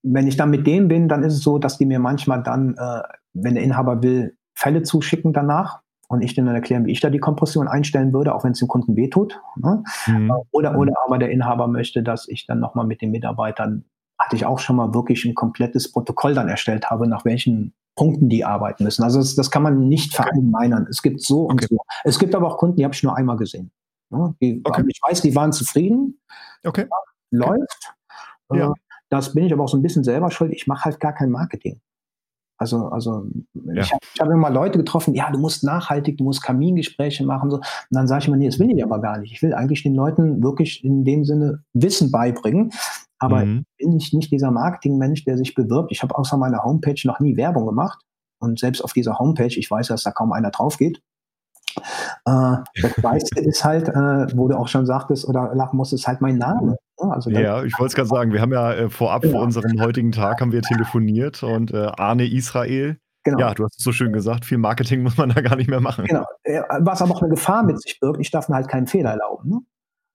wenn ich dann mit denen bin, dann ist es so, dass die mir manchmal dann, äh, wenn der Inhaber will, Fälle zuschicken danach und ich denen dann erklären, wie ich da die Kompression einstellen würde, auch wenn es dem Kunden wehtut. Ne? Mhm. Oder, Mhm. oder aber der Inhaber möchte, dass ich dann nochmal mit den Mitarbeitern, hatte ich auch schon mal wirklich ein komplettes Protokoll dann erstellt habe, nach welchen Punkten die arbeiten müssen. Also das, das kann man nicht verallgemeinern. Es gibt so und Okay. so. Es gibt aber auch Kunden, die habe ich nur einmal gesehen. Ne? Die, Okay. Ich weiß, die waren zufrieden, Okay. läuft. Ja. Äh, das bin ich aber auch so ein bisschen selber schuld. Ich mache halt gar kein Marketing. Also, also Ja. ich habe hab immer Leute getroffen, ja, du musst nachhaltig, du musst Kamingespräche machen. So. Und dann sage ich mir, nee, das will ich aber gar nicht. Ich will eigentlich den Leuten wirklich in dem Sinne Wissen beibringen. Aber Mhm. bin ich nicht dieser Marketingmensch, der sich bewirbt. Ich habe außer meiner Homepage noch nie Werbung gemacht. Und selbst auf dieser Homepage, ich weiß, dass da kaum einer drauf geht. Äh, das meiste ist halt, äh, wo du auch schon sagtest oder lachen musst, ist halt mein Name. Also Ja, ich wollte es gerade sagen, wir haben ja äh, vorab vor Genau. unserem heutigen Tag haben wir telefoniert und äh, Arne Israel, genau. ja, du hast es so schön gesagt, viel Marketing muss man da gar nicht mehr machen. Genau. Was aber auch eine Gefahr mit sich birgt, ich darf mir halt keinen Fehler erlauben. Ne?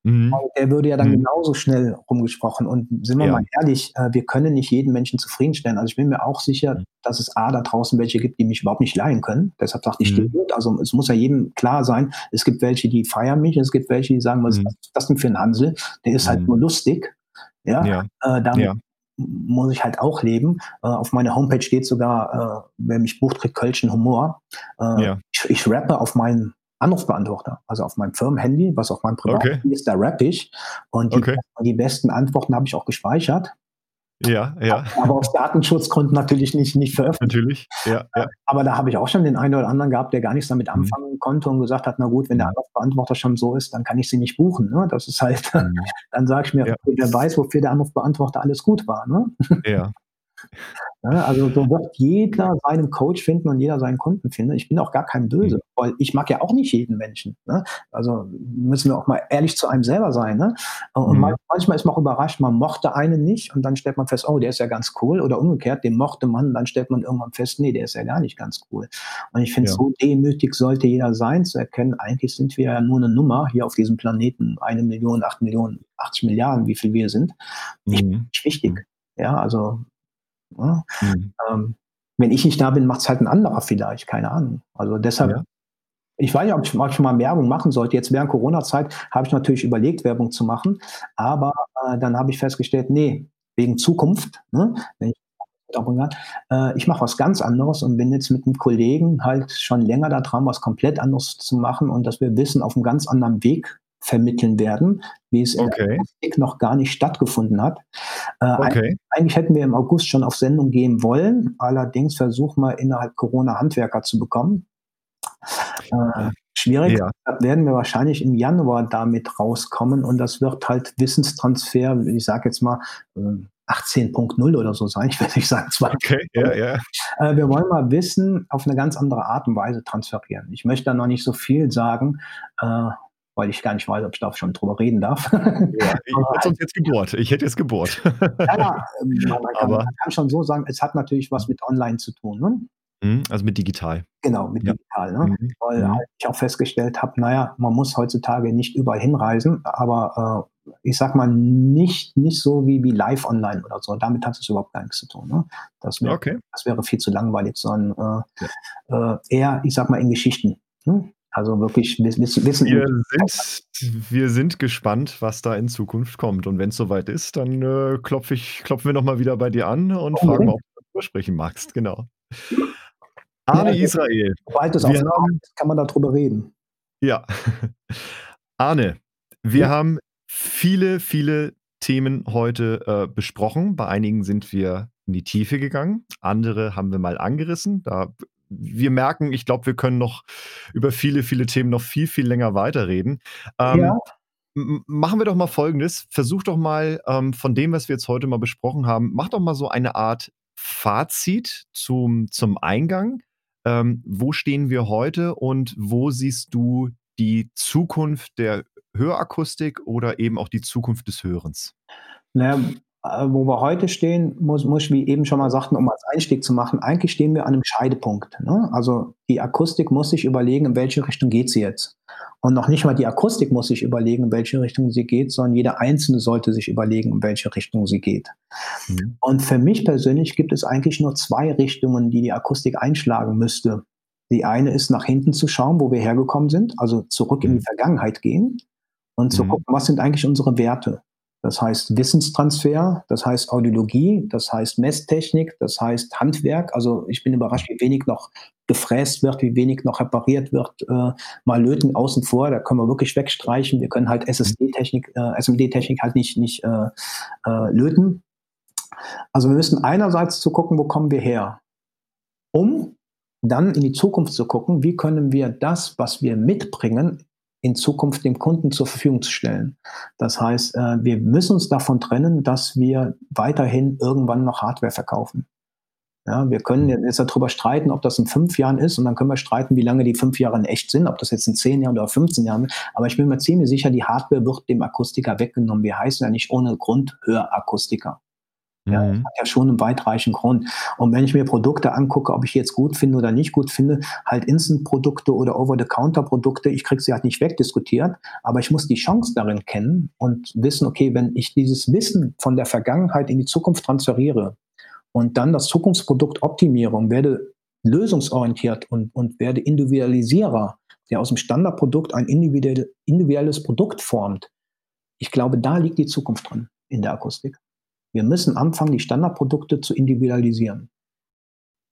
Mhm. Der würde ja dann mhm. genauso schnell rumgesprochen. Und sind wir ja. mal ehrlich, äh, wir können nicht jeden Menschen zufriedenstellen. Also ich bin mir auch sicher, mhm. dass es A, da draußen welche gibt, die mich überhaupt nicht leihen können. Deshalb sagt ich, mhm. gut. Also es muss ja jedem klar sein, es gibt welche, die feiern mich, es gibt welche, die sagen, was mhm. ist das denn für ein Hansel? Der ist halt mhm. nur lustig. Ja, ja. Äh, damit ja. muss ich halt auch leben. Äh, auf meiner Homepage steht sogar, äh, wer mich bucht, kriegt Kölschen Humor. Äh, ich, ich rappe auf meinen Anrufbeantworter. Also auf meinem Firmenhandy, was auf meinem Privathandy okay. ist, da rapp ich. Und die, okay. die besten Antworten habe ich auch gespeichert. Ja, ja. Aber aus Datenschutzgründen natürlich nicht, nicht veröffentlicht. Natürlich, ja, ja. Aber da habe ich auch schon den einen oder anderen gehabt, der gar nichts damit mhm. anfangen mhm. konnte und gesagt hat, na gut, wenn der mhm. Anrufbeantworter schon so ist, dann kann ich sie nicht buchen. Ne? Das ist halt, mhm. dann sage ich mir, ja. wer weiß, wofür der Anrufbeantworter alles gut war. Ne? Ja, also so wird jeder seinen Coach finden und jeder seinen Kunden finden. Ich bin auch gar kein Böse, mhm. weil ich mag ja auch nicht jeden Menschen. Ne? Also müssen wir auch mal ehrlich zu einem selber sein. Ne? Und mhm. manchmal ist man auch überrascht, man mochte einen nicht und dann stellt man fest, oh, der ist ja ganz cool. Oder umgekehrt, den mochte man, dann stellt man irgendwann fest, nee, der ist ja gar nicht ganz cool. Und ich finde, ja. so demütig sollte jeder sein, zu erkennen, eigentlich sind wir ja nur eine Nummer hier auf diesem Planeten. Eine Million, acht Millionen, 80 Milliarden, wie viel wir sind. Nicht, mhm. nicht wichtig. Ja, also Ne? Mhm. Ähm, wenn ich nicht da bin, macht es halt ein anderer vielleicht, keine Ahnung. Also deshalb, ja. ich weiß nicht, ob ich, ob ich mal Werbung machen sollte. Jetzt während Corona-Zeit habe ich natürlich überlegt, Werbung zu machen, aber äh, dann habe ich festgestellt, nee, wegen Zukunft, ne, wenn ich äh, ich mache was ganz anderes und bin jetzt mit einem Kollegen halt schon länger da dran, was komplett anderes zu machen und dass wir Wissen auf einem ganz anderen Weg vermitteln werden, wie es in okay. der Akustik noch gar nicht stattgefunden hat. Äh, okay. Eigentlich hätten wir im August schon auf Sendung gehen wollen, allerdings versuchen wir innerhalb Corona Handwerker zu bekommen. Äh, schwierig. Ja. Werden wir wahrscheinlich im Januar damit rauskommen und das wird halt Wissenstransfer, ich sage jetzt mal, 18.0 äh, oder so sein, ich will nicht sagen 2. Okay, ja, ja. Äh, wir wollen mal Wissen auf eine ganz andere Art und Weise transferieren. Ich möchte da noch nicht so viel sagen, weil ich gar nicht weiß, ob ich da schon drüber reden darf. Ja, ich hätte uns jetzt gebohrt. Ich hätte es gebohrt. ja, ähm, man, man, kann, man, kann, schon so sagen, es hat natürlich was mit Online zu tun. Ne? Mhm, also mit digital. Genau, mit ja. digital. Ne? Mhm. Weil mhm. Halt ich auch festgestellt habe, naja, man muss heutzutage nicht überall hinreisen, aber äh, ich sag mal, nicht, nicht so wie, wie live online oder so. Damit hat es überhaupt gar nichts zu tun. Ne? Das, wär, okay. das wäre viel zu langweilig, sondern äh, ja. äh, eher, ich sag mal, in Geschichten. Ne? Also wirklich wissen. Wir sind, wir sind gespannt, was da in Zukunft kommt. Und wenn es soweit ist, dann äh, klopfe ich, klopfen wir nochmal wieder bei dir an und okay. fragen, ob du darüber sprechen magst. Genau. Arne ja, Israel. Sobald es auf haben, kann man darüber reden. Ja. Arne, wir ja. haben viele, viele Themen heute äh, besprochen. Bei einigen sind wir in die Tiefe gegangen, andere haben wir mal angerissen. Da wir merken, ich glaube, wir können noch über viele, viele Themen noch viel, viel länger weiterreden. Ähm, ja. Machen wir doch mal Folgendes. Versuch doch mal ähm, von dem, was wir jetzt heute mal besprochen haben, mach doch mal so eine Art Fazit zum, zum Eingang. Ähm, wo stehen wir heute und wo siehst du die Zukunft der Hörakustik oder eben auch die Zukunft des Hörens? Naja, wo wir heute stehen, muss, muss ich, wie eben schon mal sagten, um als Einstieg zu machen, eigentlich stehen wir an einem Scheidepunkt. Ne? Also die Akustik muss sich überlegen, in welche Richtung geht sie jetzt. Und noch nicht mal die Akustik muss sich überlegen, in welche Richtung sie geht, sondern jeder Einzelne sollte sich überlegen, in welche Richtung sie geht. Mhm. Und für mich persönlich gibt es eigentlich nur zwei Richtungen, die die Akustik einschlagen müsste. Die eine ist, nach hinten zu schauen, wo wir hergekommen sind, also zurück in die mhm. Vergangenheit gehen und zu mhm. gucken, was sind eigentlich unsere Werte. Das heißt Wissenstransfer, das heißt Audiologie, das heißt Messtechnik, das heißt Handwerk. Also ich bin überrascht, wie wenig noch gefräst wird, wie wenig noch repariert wird. Äh, mal löten außen vor, da können wir wirklich wegstreichen. Wir können halt SSD-Technik, äh, SMD-Technik halt nicht, nicht äh, äh, löten. Also wir müssen einerseits zu gucken, wo kommen wir her, um dann in die Zukunft zu gucken, wie können wir das, was wir mitbringen, in Zukunft dem Kunden zur Verfügung zu stellen. Das heißt, äh, wir müssen uns davon trennen, dass wir weiterhin irgendwann noch Hardware verkaufen. Ja, wir können jetzt darüber streiten, ob das in fünf Jahren ist und dann können wir streiten, wie lange die fünf Jahre in echt sind, ob das jetzt in zehn Jahren oder 15 Jahren ist. Aber ich bin mir ziemlich sicher, die Hardware wird dem Akustiker weggenommen. Wir heißen ja nicht ohne Grund Hörakustiker. Ja, das mhm. hat ja schon einen weitreichenden Grund. Und wenn ich mir Produkte angucke, ob ich jetzt gut finde oder nicht gut finde, halt Instant-Produkte oder Over-the-Counter-Produkte, ich kriege sie halt nicht wegdiskutiert, aber ich muss die Chance darin kennen und wissen, okay, wenn ich dieses Wissen von der Vergangenheit in die Zukunft transferiere und dann das Zukunftsprodukt optimiere und werde lösungsorientiert und, und werde Individualisierer, der aus dem Standardprodukt ein individuelles Produkt formt, ich glaube, da liegt die Zukunft drin in der Akustik. Wir müssen anfangen, die Standardprodukte zu individualisieren.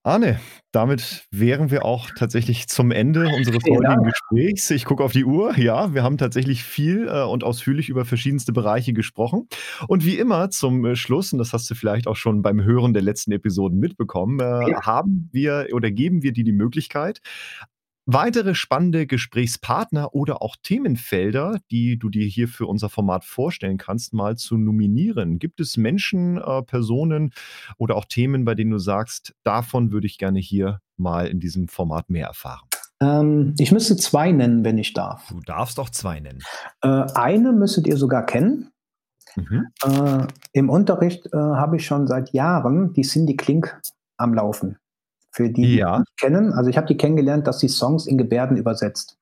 Arne, damit wären wir auch tatsächlich zum Ende unseres heutigen Gesprächs. Ich gucke auf die Uhr. Ja, wir haben tatsächlich viel äh, und ausführlich über verschiedenste Bereiche gesprochen. Und wie immer zum äh, Schluss, und das hast du vielleicht auch schon beim Hören der letzten Episoden mitbekommen, äh, ja. haben wir oder geben wir dir die Möglichkeit, Weitere spannende Gesprächspartner oder auch Themenfelder, die du dir hier für unser Format vorstellen kannst, mal zu nominieren. Gibt es Menschen, äh, Personen oder auch Themen, bei denen du sagst, davon würde ich gerne hier mal in diesem Format mehr erfahren? Ähm, ich müsste zwei nennen, wenn ich darf. Du darfst auch zwei nennen. Äh, eine müsstet ihr sogar kennen. Mhm. Äh, Im Unterricht äh, habe ich schon seit Jahren die Cindy Klink am Laufen. Für die, ja. die mich kennen, also ich habe die kennengelernt, dass sie Songs in Gebärden übersetzt.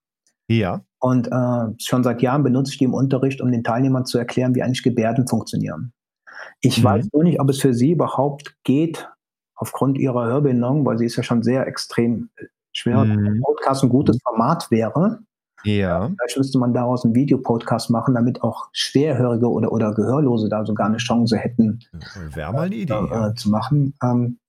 Ja. Und äh, schon seit Jahren benutze ich die im Unterricht, um den Teilnehmern zu erklären, wie eigentlich Gebärden funktionieren. Ich mhm. weiß nur nicht, ob es für sie überhaupt geht, aufgrund ihrer Hörbehinderung, weil sie ist ja schon sehr extrem äh, schwer. Mhm. Podcast ein gutes Format wäre. Ja. Vielleicht müsste man daraus einen Videopodcast machen, damit auch Schwerhörige oder, oder Gehörlose da sogar eine Chance hätten, Wäre mal eine Idee. Äh, zu machen. Ähm, äh,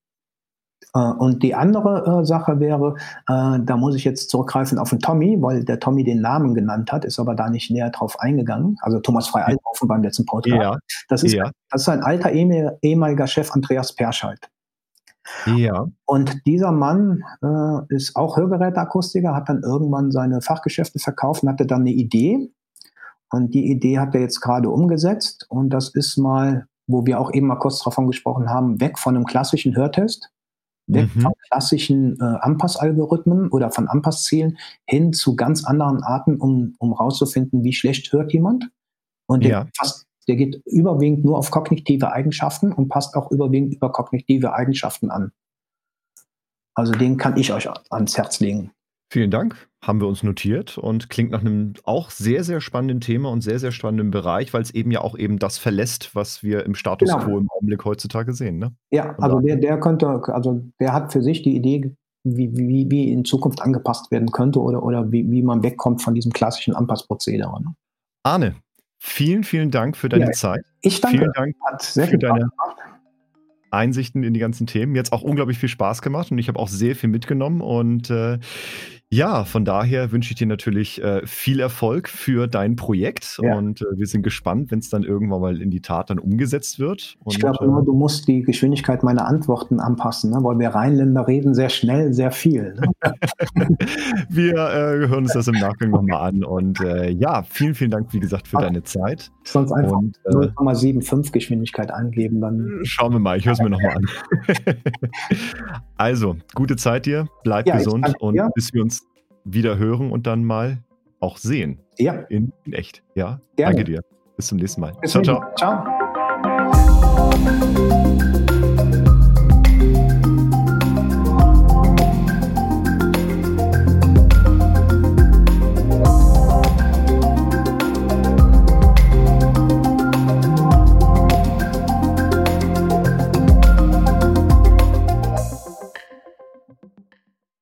und die andere äh, Sache wäre, äh, da muss ich jetzt zurückgreifen auf den Tommy, weil der Tommy den Namen genannt hat, ist aber da nicht näher drauf eingegangen. Also Thomas Frei Althaufen beim letzten Podcast. Ja. Das, ist, ja. das ist ein alter ehemaliger Chef Andreas Perscheid. Ja. Und dieser Mann äh, ist auch Hörgeräteakustiker, hat dann irgendwann seine Fachgeschäfte verkauft und hatte dann eine Idee. Und die Idee hat er jetzt gerade umgesetzt. Und das ist mal, wo wir auch eben mal kurz davon gesprochen haben, weg von einem klassischen Hörtest weg mhm. von klassischen äh, Anpassalgorithmen oder von Anpasszielen hin zu ganz anderen Arten, um, um rauszufinden, wie schlecht hört jemand. Und der, ja. fast, der geht überwiegend nur auf kognitive Eigenschaften und passt auch überwiegend über kognitive Eigenschaften an. Also den kann ich euch ans Herz legen. Vielen Dank, haben wir uns notiert und klingt nach einem auch sehr, sehr spannenden Thema und sehr, sehr spannenden Bereich, weil es eben ja auch eben das verlässt, was wir im Status genau. quo im Augenblick heutzutage sehen. Ne? Ja, also der, der könnte, also der hat für sich die Idee, wie, wie, wie in Zukunft angepasst werden könnte oder, oder wie, wie man wegkommt von diesem klassischen Anpassprozedere. Ne? Arne, vielen, vielen Dank für deine ja, Zeit. Ich danke. Vielen Dank für deine Einsichten in die ganzen Themen. Mir hat es auch unglaublich viel Spaß gemacht und ich habe auch sehr viel mitgenommen und äh, ja, von daher wünsche ich dir natürlich äh, viel Erfolg für dein Projekt ja. und äh, wir sind gespannt, wenn es dann irgendwann mal in die Tat dann umgesetzt wird. Und, ich glaube nur, äh, du musst die Geschwindigkeit meiner Antworten anpassen, ne? weil wir Rheinländer reden sehr schnell, sehr viel. Ne? wir äh, hören uns das im Nachgang nochmal an und äh, ja, vielen, vielen Dank, wie gesagt, für Ach, deine Zeit. Sonst einfach 0,75 äh, Geschwindigkeit angeben, dann. Schauen wir mal, ich höre es mir nochmal an. also, gute Zeit dir, bleib ja, gesund und bis wir uns wieder hören und dann mal auch sehen. Ja. In, in echt. Ja. Gerne. Danke dir. Bis zum nächsten Mal. Bis ciao, ciao. Ciao.